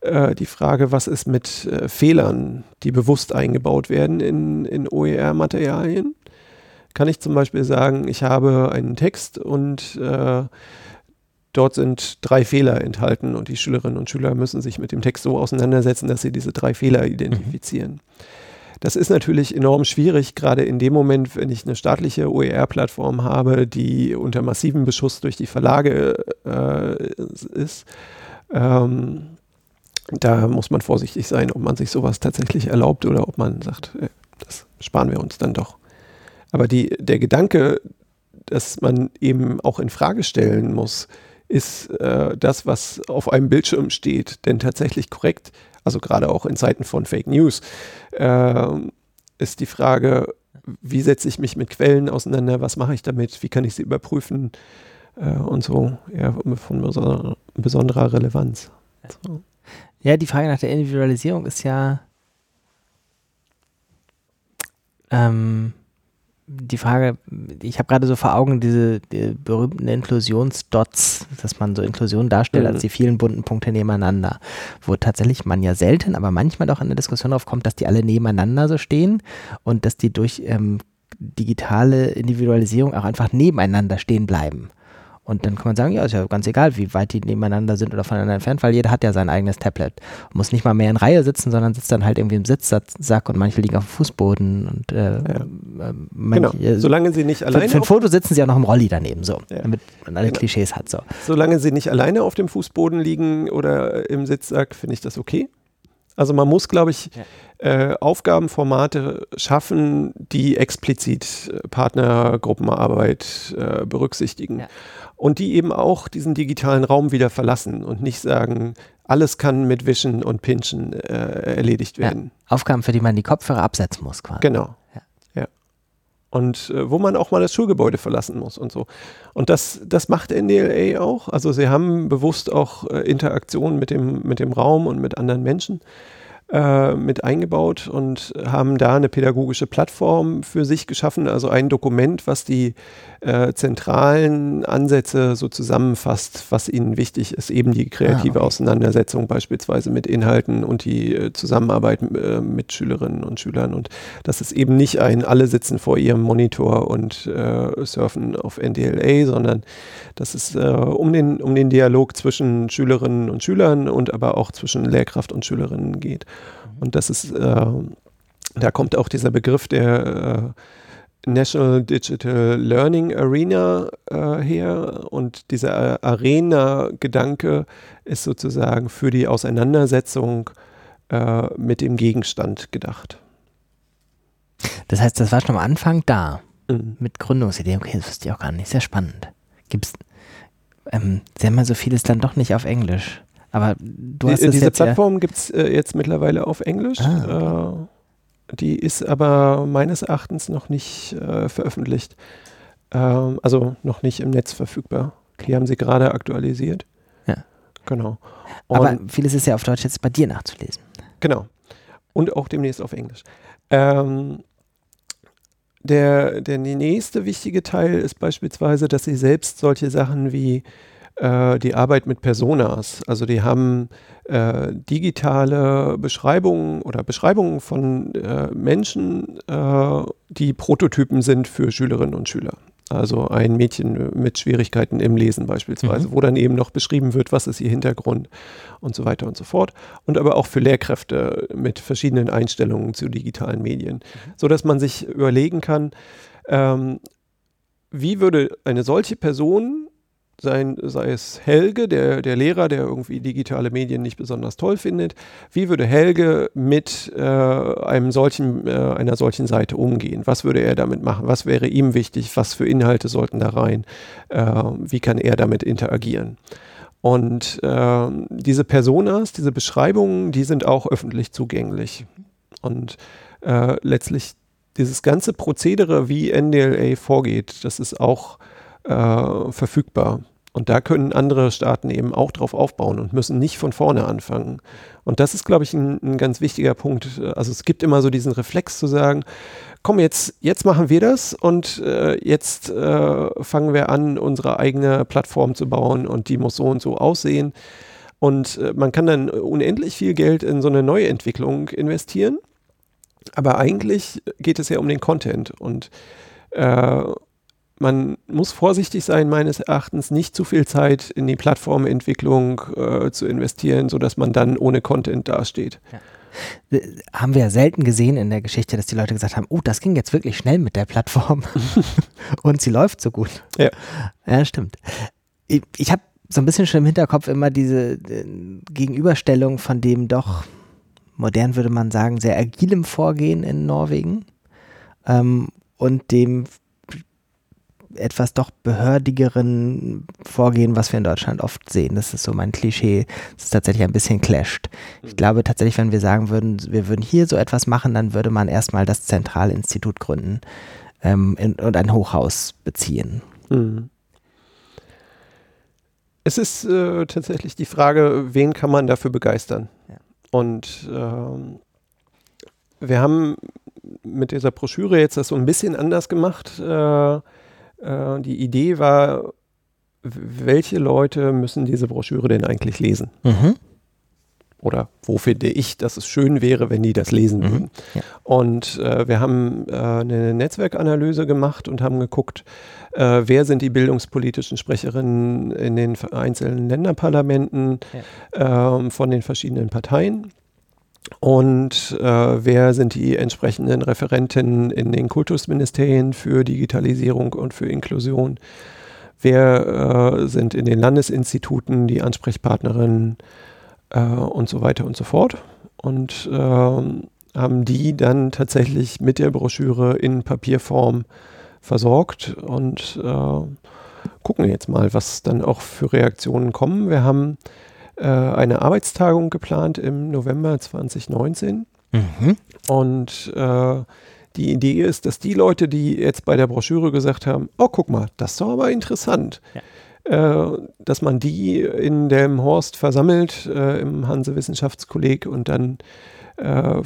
äh, die Frage, was ist mit äh, Fehlern, die bewusst eingebaut werden in, in OER-Materialien. Kann ich zum Beispiel sagen, ich habe einen Text und äh, dort sind drei Fehler enthalten und die Schülerinnen und Schüler müssen sich mit dem Text so auseinandersetzen, dass sie diese drei Fehler identifizieren. Mhm. Das ist natürlich enorm schwierig, gerade in dem Moment, wenn ich eine staatliche OER-Plattform habe, die unter massivem Beschuss durch die Verlage äh, ist. Ähm, da muss man vorsichtig sein, ob man sich sowas tatsächlich erlaubt oder ob man sagt, äh, das sparen wir uns dann doch. Aber die, der Gedanke, dass man eben auch in Frage stellen muss, ist äh, das, was auf einem Bildschirm steht, denn tatsächlich korrekt? Also gerade auch in Zeiten von Fake News äh, ist die Frage, wie setze ich mich mit Quellen auseinander, was mache ich damit, wie kann ich sie überprüfen äh, und so, ja, von besonderer Relevanz. So. Ja, die Frage nach der Individualisierung ist ja, ähm, die Frage, ich habe gerade so vor Augen diese die berühmten Inklusionsdots, dass man so Inklusion darstellt mhm. als die vielen bunten Punkte nebeneinander, wo tatsächlich man ja selten, aber manchmal doch in der Diskussion aufkommt, dass die alle nebeneinander so stehen und dass die durch ähm, digitale Individualisierung auch einfach nebeneinander stehen bleiben. Und dann kann man sagen, ja, ist ja ganz egal, wie weit die nebeneinander sind oder voneinander entfernt, weil jeder hat ja sein eigenes Tablet. Muss nicht mal mehr in Reihe sitzen, sondern sitzt dann halt irgendwie im Sitzsack und manche liegen auf dem Fußboden und äh, ja. äh, manche, genau. Solange sie nicht alleine. Für, für ein Foto sitzen sie auch noch im Rolli daneben, so, ja. damit man alle genau. Klischees hat. So. Solange sie nicht alleine auf dem Fußboden liegen oder im Sitzsack, finde ich das okay. Also man muss, glaube ich, ja. äh, Aufgabenformate schaffen, die explizit äh, Partnergruppenarbeit äh, berücksichtigen. Ja. Und die eben auch diesen digitalen Raum wieder verlassen und nicht sagen, alles kann mit Wischen und Pinchen äh, erledigt werden. Ja. Aufgaben, für die man die Kopfhörer absetzen muss, quasi. Genau. Und äh, wo man auch mal das Schulgebäude verlassen muss und so. Und das, das macht NDLA auch. Also sie haben bewusst auch äh, Interaktion mit dem, mit dem Raum und mit anderen Menschen äh, mit eingebaut und haben da eine pädagogische Plattform für sich geschaffen, also ein Dokument, was die äh, zentralen Ansätze so zusammenfasst, was ihnen wichtig ist, eben die kreative ah, okay. Auseinandersetzung beispielsweise mit Inhalten und die äh, Zusammenarbeit äh, mit Schülerinnen und Schülern. Und das ist eben nicht ein, alle sitzen vor ihrem Monitor und äh, surfen auf NDLA, sondern das ist um, den, um den Dialog zwischen Schülerinnen und Schülern und aber auch zwischen Lehrkraft und Schülerinnen geht. Mhm. Und das ist, da kommt auch dieser Begriff der National Digital Learning Arena äh, her und dieser Arena-Gedanke ist sozusagen für die Auseinandersetzung äh, mit dem Gegenstand gedacht. Das heißt, das war schon am Anfang da mhm. mit Gründungsidee. Okay, das wusste ich auch gar nicht. Sehr spannend. Gibt's, ähm, Sie haben ja so vieles dann doch nicht auf Englisch. Aber du hast die, Diese Plattform ja gibt es äh, jetzt mittlerweile auf Englisch. Ah, okay. Die ist aber meines Erachtens noch nicht äh, veröffentlicht. Ähm, also noch nicht im Netz verfügbar. Die haben sie gerade aktualisiert. Ja. Genau. Und aber vieles ist ja auf Deutsch jetzt bei dir nachzulesen. Genau. Und auch demnächst auf Englisch. Ähm, der, der nächste wichtige Teil ist beispielsweise, dass sie selbst solche Sachen wie äh, die Arbeit mit Personas. Also die haben äh, digitale Beschreibungen oder Beschreibungen von äh, Menschen, äh, die Prototypen sind für Schülerinnen und Schüler. Also ein Mädchen mit Schwierigkeiten im Lesen beispielsweise, mhm. wo dann eben noch beschrieben wird, was ist ihr Hintergrund und so weiter und so fort. Und aber auch für Lehrkräfte mit verschiedenen Einstellungen zu digitalen Medien, mhm. sodass man sich überlegen kann, ähm, wie würde eine solche Person sein, sei es Helge, der, der Lehrer, der irgendwie digitale Medien nicht besonders toll findet. Wie würde Helge mit äh, einem solchen, äh, einer solchen Seite umgehen? Was würde er damit machen? Was wäre ihm wichtig? Was für Inhalte sollten da rein? Äh, wie kann er damit interagieren? Und äh, diese Personas, diese Beschreibungen, die sind auch öffentlich zugänglich. Und äh, letztlich dieses ganze Prozedere, wie NDLA vorgeht, das ist auch äh, verfügbar. Und da können andere Staaten eben auch drauf aufbauen und müssen nicht von vorne anfangen. Und das ist, glaube ich, ein, ein, ganz wichtiger Punkt. Also es gibt immer so diesen Reflex zu sagen, komm, jetzt, jetzt machen wir das und äh, jetzt äh, fangen wir an, unsere eigene Plattform zu bauen und die muss so und so aussehen. Und äh, man kann dann unendlich viel Geld in so eine Neuentwicklung investieren. Aber eigentlich geht es ja um den Content und äh, man muss vorsichtig sein, meines Erachtens, nicht zu viel Zeit in die Plattformentwicklung äh, zu investieren, sodass man dann ohne Content dasteht. Ja. Haben wir ja selten gesehen in der Geschichte, dass die Leute gesagt haben, oh, das ging jetzt wirklich schnell mit der Plattform und sie läuft so gut. Ja, ja stimmt. Ich, ich habe so ein bisschen schon im Hinterkopf immer diese äh, Gegenüberstellung von dem doch, modern würde man sagen, sehr agilem Vorgehen in Norwegen ähm, und dem etwas doch behördigeren Vorgehen, was wir in Deutschland oft sehen. Das ist so mein Klischee, das ist tatsächlich ein bisschen clasht. Ich mhm. glaube tatsächlich, wenn wir sagen würden, wir würden hier so etwas machen, dann würde man erstmal das Zentralinstitut gründen ähm, in, und ein Hochhaus beziehen. Mhm. Es ist äh, tatsächlich die Frage, wen kann man dafür begeistern? Ja. Und ähm, wir haben mit dieser Broschüre jetzt das so ein bisschen anders gemacht. Äh, äh, die Idee war, welche Leute müssen diese Broschüre denn eigentlich lesen? Mhm. Oder wo finde ich, dass es schön wäre, wenn die das lesen Mhm. würden? Ja. Und äh, wir haben äh, eine Netzwerkanalyse gemacht und haben geguckt, äh, wer sind die bildungspolitischen Sprecherinnen in den einzelnen Länderparlamenten ähm, von den verschiedenen Parteien. Und äh, wer sind die entsprechenden Referentinnen in den Kultusministerien für Digitalisierung und für Inklusion? Wer äh, sind in den Landesinstituten die Ansprechpartnerinnen äh, und so weiter und so fort? Und ähm, haben die dann tatsächlich mit der Broschüre in Papierform versorgt und äh, gucken jetzt mal, was dann auch für Reaktionen kommen. Wir haben äh, eine Arbeitstagung geplant im November 2019 Mhm. und äh, die Idee ist, dass die Leute, die jetzt bei der Broschüre gesagt haben, oh guck mal, das ist doch aber interessant, äh, dass man die in dem Horst versammelt äh, im Hanse Wissenschaftskolleg und dann äh,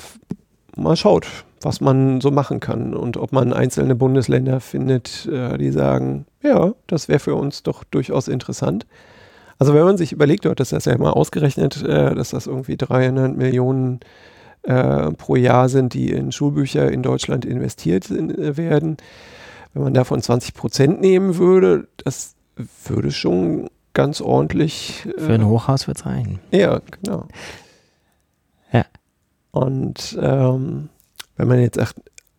mal schaut, was man so machen kann und ob man einzelne Bundesländer findet, äh, die sagen, ja, das wäre für uns doch durchaus interessant. Also wenn man sich überlegt, du hattest das ja mal ausgerechnet, äh, dass das irgendwie 300 Millionen äh, pro Jahr sind, die in Schulbücher in Deutschland investiert sind, äh, werden. Wenn man davon 20 Prozent nehmen würde, das würde schon ganz ordentlich. äh, Für ein Hochhaus wird es reichen. ja, genau. Ja. Und ähm, wenn man jetzt sagt,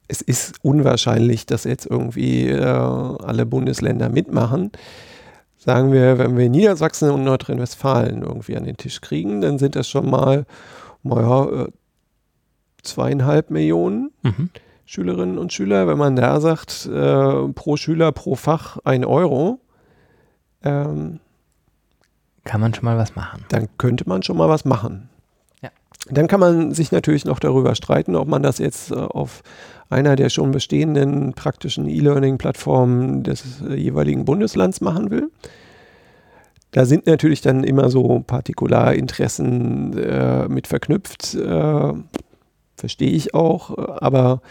es ist unwahrscheinlich, dass jetzt irgendwie äh, alle Bundesländer mitmachen, sagen wir, wenn wir Niedersachsen und Nordrhein-Westfalen irgendwie an den Tisch kriegen, dann sind das schon mal, naja, äh, zweieinhalb Millionen Mhm. Schülerinnen und Schüler. Wenn man da sagt, äh, pro Schüler, pro Fach ein Euro, ähm, Kann man schon mal was machen. dann könnte man schon mal was machen. Dann kann man sich natürlich noch darüber streiten, ob man das jetzt äh, auf einer der schon bestehenden praktischen E-Learning-Plattformen des äh, jeweiligen Bundeslands machen will. Da sind natürlich dann immer so Partikularinteressen äh, mit verknüpft. Äh, verstehe ich auch, aber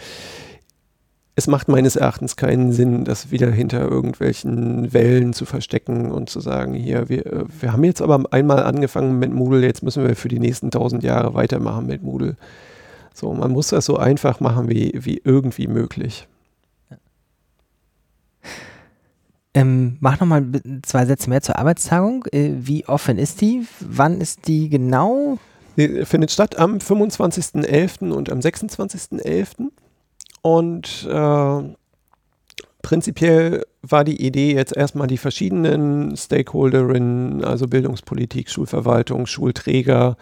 es macht meines Erachtens keinen Sinn, das wieder hinter irgendwelchen Wellen zu verstecken und zu sagen, hier, wir, äh, wir haben jetzt aber einmal angefangen mit Moodle, jetzt müssen wir für die nächsten tausend Jahre weitermachen mit Moodle. So, man muss das so einfach machen wie, wie irgendwie möglich. Ähm, mach nochmal zwei Sätze mehr zur Arbeitstagung. Äh, wie offen ist die? Wann ist die genau? Die findet statt am 25.11. und am 26.11. Und äh, prinzipiell war die Idee jetzt erstmal die verschiedenen Stakeholderinnen, also Bildungspolitik, Schulverwaltung, Schulträger,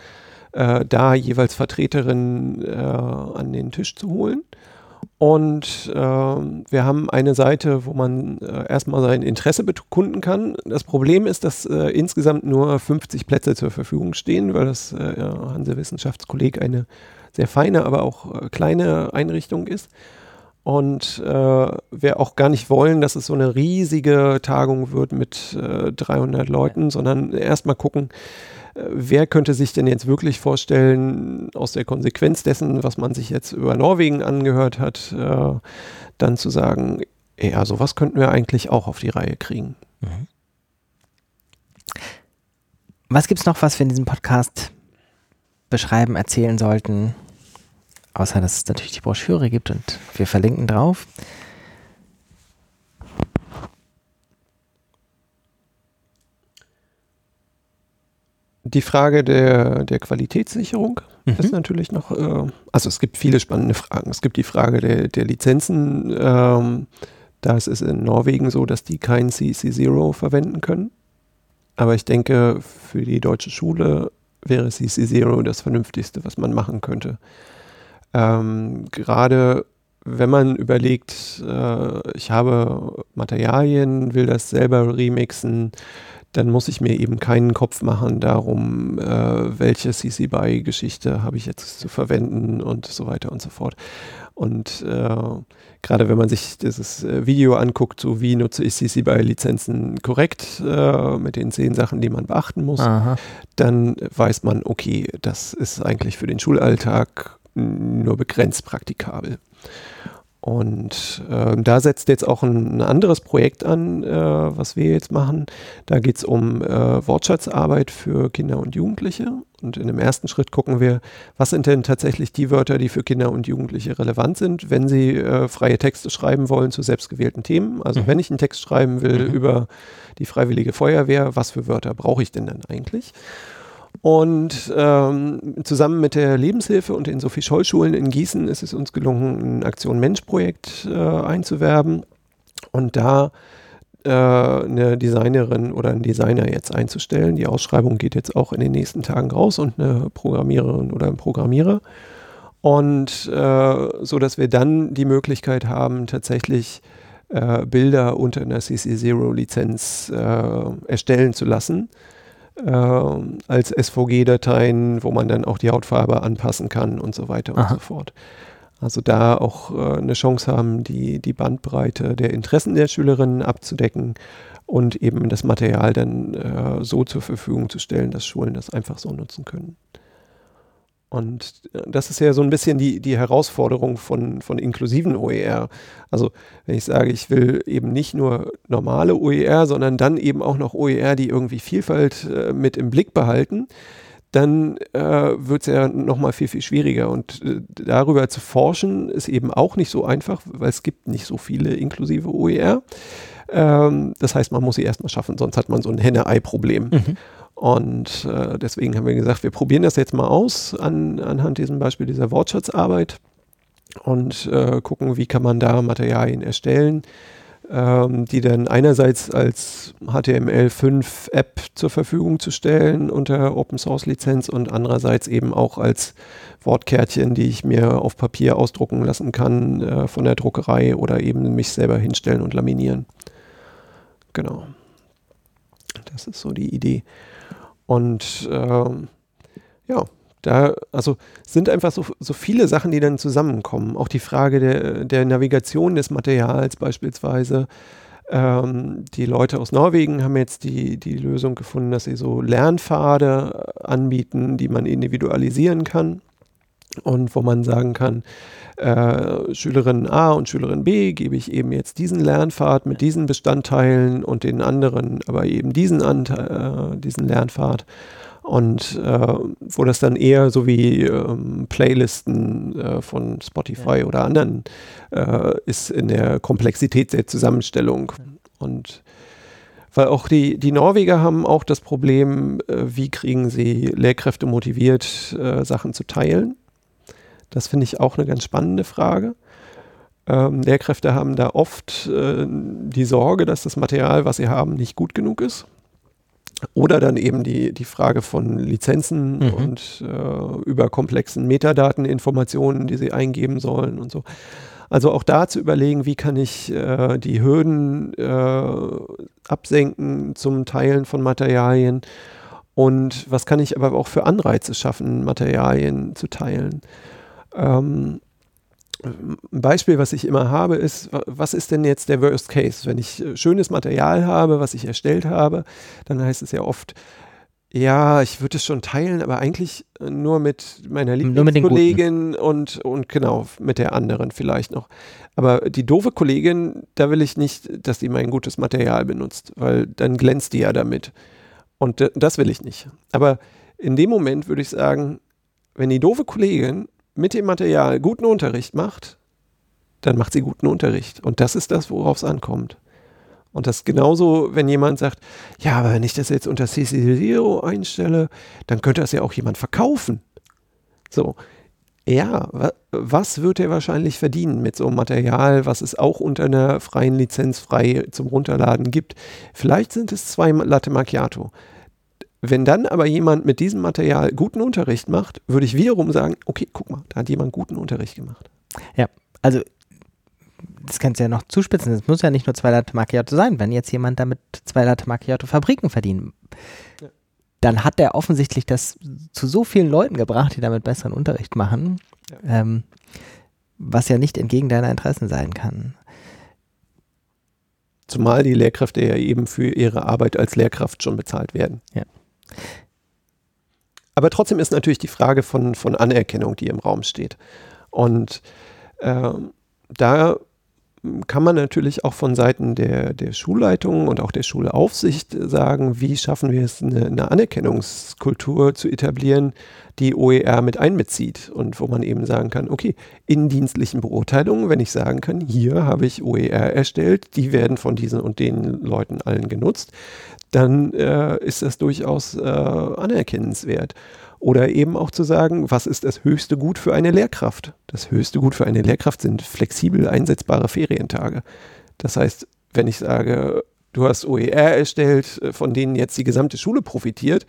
äh, da jeweils Vertreterinnen äh, an den Tisch zu holen. Und ähm, wir haben eine Seite, wo man äh, erstmal sein Interesse bekunden kann. Das Problem ist, dass äh, insgesamt nur 50 Plätze zur Verfügung stehen, weil das äh, ja, Hanse Wissenschaftskolleg eine sehr feine, aber auch äh, kleine Einrichtung ist. Und äh, wir auch gar nicht wollen, dass es so eine riesige Tagung wird mit äh, 300 Leuten, sondern erstmal gucken, äh, wer könnte sich denn jetzt wirklich vorstellen, aus der Konsequenz dessen, was man sich jetzt über Norwegen angehört hat, äh, dann zu sagen, ja, sowas könnten wir eigentlich auch auf die Reihe kriegen. Was gibt es noch, was wir in diesem Podcast beschreiben, erzählen sollten? Außer, dass es natürlich die Broschüre gibt und wir verlinken drauf. Die Frage der, der Qualitätssicherung Mhm. ist natürlich noch, äh, also es gibt viele spannende Fragen. Es gibt die Frage der, der Lizenzen. Ähm, da ist es in Norwegen so, dass die kein CC0 verwenden können. Aber ich denke, für die deutsche Schule wäre CC0 das Vernünftigste, was man machen könnte. Ähm, gerade wenn man überlegt, äh, ich habe Materialien, will das selber remixen, dann muss ich mir eben keinen Kopf machen darum, äh, welche CC BY-Geschichte habe ich jetzt zu verwenden und so weiter und so fort. Und äh, gerade wenn man sich dieses äh, Video anguckt, so wie nutze ich CC BY-Lizenzen korrekt äh, mit den zehn Sachen, die man beachten muss, Aha. dann weiß man, okay, das ist eigentlich für den Schulalltag nur begrenzt praktikabel. Und äh, da setzt jetzt auch ein, ein anderes Projekt an, äh, was wir jetzt machen. Da geht es um äh, Wortschatzarbeit für Kinder und Jugendliche. Und in dem ersten Schritt gucken wir, was sind denn tatsächlich die Wörter, die für Kinder und Jugendliche relevant sind, wenn sie äh, freie Texte schreiben wollen zu selbstgewählten Themen. Also mhm. wenn ich einen Text schreiben will mhm. über die Freiwillige Feuerwehr, was für Wörter brauche ich denn dann eigentlich? Und ähm, zusammen mit der Lebenshilfe und den Sophie-Scholl-Schulen in Gießen ist es uns gelungen, ein Aktion-Mensch-Projekt äh, einzuwerben und da äh, eine Designerin oder einen Designer jetzt einzustellen. Die Ausschreibung geht jetzt auch in den nächsten Tagen raus und eine Programmiererin oder ein Programmierer. Und äh, so dass wir dann die Möglichkeit haben, tatsächlich äh, Bilder unter einer CC0-Lizenz äh, erstellen zu lassen äh, als SVG-Dateien, wo man dann auch die Hautfarbe anpassen kann und so weiter Aha. und so fort. Also da auch äh, eine Chance haben, die, die Bandbreite der Interessen der Schülerinnen abzudecken und eben das Material dann äh, so zur Verfügung zu stellen, dass Schulen das einfach so nutzen können. Und äh, das ist ja so ein bisschen die, die Herausforderung von, von inklusiven OER. Also wenn ich sage, ich will eben nicht nur normale OER, sondern dann eben auch noch OER, die irgendwie Vielfalt äh, mit im Blick behalten, dann äh, wird es ja nochmal viel, viel schwieriger. Und äh, darüber zu forschen ist eben auch nicht so einfach, weil es gibt nicht so viele inklusive OER. Ähm, das heißt, man muss sie erstmal schaffen, sonst hat man so ein Henne-Ei-Problem. Mhm. Und äh, deswegen haben wir gesagt, wir probieren das jetzt mal aus an, anhand diesem Beispiel dieser Wortschatzarbeit und äh, gucken, wie kann man da Materialien erstellen, ähm, die dann einerseits als HTML5-App zur Verfügung zu stellen unter Open Source Lizenz und andererseits eben auch als Wortkärtchen, die ich mir auf Papier ausdrucken lassen kann äh, von der Druckerei oder eben mich selber hinstellen und laminieren. Genau. Das ist so die Idee. Und ähm, ja, da, also sind einfach so, so viele Sachen, die dann zusammenkommen. Auch die Frage der, der Navigation des Materials beispielsweise. Ähm, die Leute aus Norwegen haben jetzt die, die Lösung gefunden, dass sie so Lernpfade anbieten, die man individualisieren kann und wo man sagen kann, äh, Schülerin A und Schülerin B gebe ich eben jetzt diesen Lernpfad mit diesen Bestandteilen und den anderen aber eben diesen, Anteil, äh, diesen Lernpfad. Und äh, wo das dann eher so wie ähm, Playlisten äh, von Spotify ja. oder anderen äh, ist in der Komplexität der Zusammenstellung. Und weil auch die, die Norweger haben auch das Problem, äh, wie kriegen sie Lehrkräfte motiviert, Sachen zu teilen. Das finde ich auch eine ganz spannende Frage. Ähm, Lehrkräfte haben da oft äh, die Sorge, dass das Material, was sie haben, nicht gut genug ist. Oder dann eben die, die Frage von Lizenzen mhm. und äh, über komplexen Metadateninformationen, die sie eingeben sollen und so. Also auch da zu überlegen, wie kann ich äh, die Hürden äh, absenken zum Teilen von Materialien und was kann ich aber auch für Anreize schaffen, Materialien zu teilen. Ähm, ein Beispiel, was ich immer habe, ist, was ist denn jetzt der Worst Case? Wenn ich äh, schönes Material habe, was ich erstellt habe, dann heißt es ja oft, ja, ich würde es schon teilen, aber eigentlich äh, nur mit meiner Lieblingskollegin und, und genau, mit der anderen vielleicht noch. Aber die doofe Kollegin, da will ich nicht, dass die mein gutes Material benutzt, weil dann glänzt die ja damit. Und das will ich nicht. Aber in dem Moment würde ich sagen, wenn die doofe Kollegin mit dem Material guten Unterricht macht, dann macht sie guten Unterricht. Und das ist das, worauf es ankommt. Und das genauso, wenn jemand sagt, ja, aber wenn ich das jetzt unter CC0 einstelle, dann könnte das ja auch jemand verkaufen. So, ja, was wird er wahrscheinlich verdienen mit so einem Material, was es auch unter einer freien Lizenz frei zum Runterladen gibt? Vielleicht sind es zwei Latte Macchiato. Wenn dann aber jemand mit diesem Material guten Unterricht macht, würde ich wiederum sagen, okay, guck mal, da hat jemand guten Unterricht gemacht. Ja, also das kannst du ja noch zuspitzen. Es muss ja nicht nur zwei Latte Macchiato sein. Wenn jetzt jemand damit zwei Latte Macchiato Fabriken verdienen, ja. dann hat er offensichtlich das zu so vielen Leuten gebracht, die damit besseren Unterricht machen, ja. Ähm, was ja nicht entgegen deiner Interessen sein kann. Zumal die Lehrkräfte ja eben für ihre Arbeit als Lehrkraft schon bezahlt werden. Ja. Aber trotzdem ist natürlich die Frage von, von Anerkennung, die im Raum steht. Und äh, da kann man natürlich auch von Seiten der, der Schulleitung und auch der Schulaufsicht sagen, wie schaffen wir es, eine, eine Anerkennungskultur zu etablieren, die OER mit einbezieht und wo man eben sagen kann, okay, in dienstlichen Beurteilungen, wenn ich sagen kann, hier habe ich OER erstellt, die werden von diesen und den Leuten allen genutzt, dann äh, ist das durchaus äh, anerkennenswert. Oder eben auch zu sagen, was ist das höchste Gut für eine Lehrkraft? Das höchste Gut für eine Lehrkraft sind flexibel einsetzbare Ferientage. Das heißt, wenn ich sage, du hast OER erstellt, äh, von denen jetzt die gesamte Schule profitiert,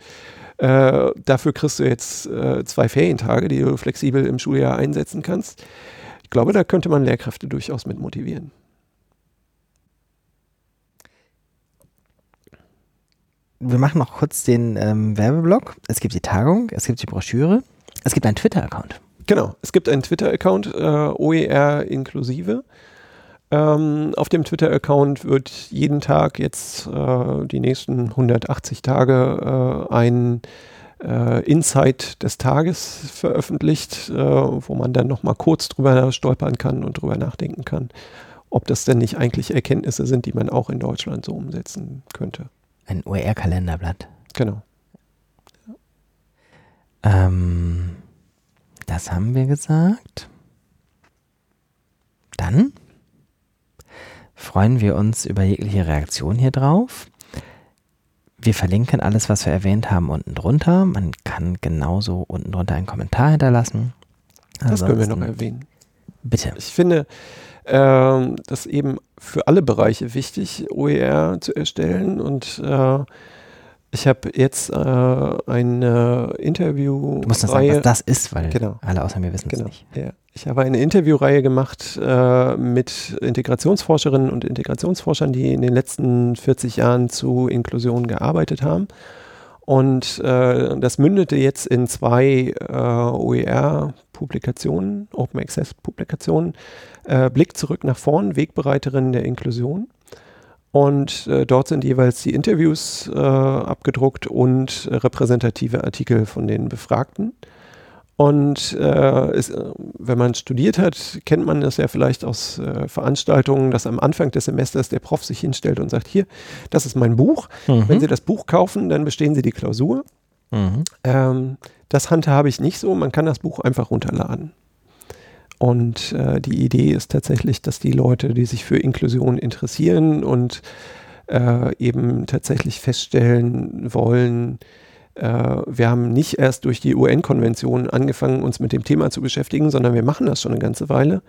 äh, dafür kriegst du jetzt äh, zwei Ferientage, die du flexibel im Schuljahr einsetzen kannst. Ich glaube, da könnte man Lehrkräfte durchaus mit motivieren. Wir machen noch kurz den ähm, Werbeblock. Es gibt die Tagung, es gibt die Broschüre, es gibt einen Twitter-Account. Genau, es gibt einen Twitter-Account, äh, OER inklusive. Ähm, auf dem Twitter-Account wird jeden Tag jetzt äh, die nächsten 180 Tage äh, ein äh, Insight des Tages veröffentlicht, äh, wo man dann nochmal kurz drüber stolpern kann und drüber nachdenken kann, ob das denn nicht eigentlich Erkenntnisse sind, die man auch in Deutschland so umsetzen könnte. Ein OER-Kalenderblatt. Genau. Ähm, das haben wir gesagt. Dann freuen wir uns über jegliche Reaktion hier drauf. Wir verlinken alles, was wir erwähnt haben, unten drunter. Man kann genauso unten drunter einen Kommentar hinterlassen. Das können wir noch erwähnen. Bitte. Ich finde, äh, das eben für alle Bereiche wichtig, OER zu erstellen. Und äh, ich habe jetzt äh, ein Interview. Du musst das sagen, was das ist, weil genau. alle außer mir wissen es genau. nicht. Ja. Ich habe eine Interviewreihe gemacht äh, mit Integrationsforscherinnen und Integrationsforschern, die in den letzten 40 Jahren zu Inklusion gearbeitet haben. Und äh, das mündete jetzt in zwei äh, OER-Publikationen, Open Access-Publikationen. Äh, Blick zurück nach vorn, Wegbereiterinnen der Inklusion. Und äh, dort sind jeweils die Interviews äh, abgedruckt und repräsentative Artikel von den Befragten. Und äh, ist, äh, wenn man studiert hat, kennt man das ja vielleicht aus äh, Veranstaltungen, dass am Anfang des Semesters der Prof sich hinstellt und sagt, hier, das ist mein Buch. Mhm. Wenn Sie das Buch kaufen, dann bestehen Sie die Klausur. Mhm. Ähm, das handhabe ich nicht so. Man kann das Buch einfach runterladen. Und äh, die Idee ist tatsächlich, dass die Leute, die sich für Inklusion interessieren und äh, eben tatsächlich feststellen wollen, äh, wir haben nicht erst durch die UN-Konvention angefangen, uns mit dem Thema zu beschäftigen, sondern wir machen das schon eine ganze Weile,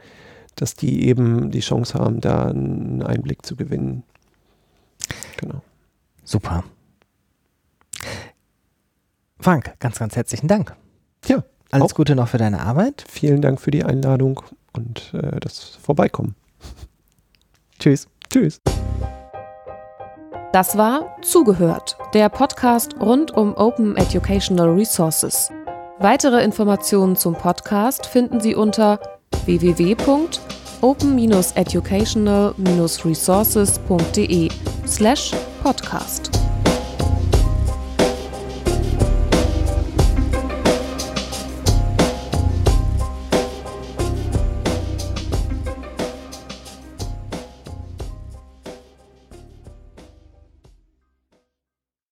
dass die eben die Chance haben, da einen Einblick zu gewinnen. Genau. Super. Frank, ganz, ganz herzlichen Dank. Ja. Alles Gute noch für deine Arbeit. Vielen Dank für die Einladung und äh, das Vorbeikommen. Tschüss. Tschüss. Das war Zugehört, der Podcast rund um Open Educational Resources. Weitere Informationen zum Podcast finden Sie unter www.open-educational-resources.de slash podcast.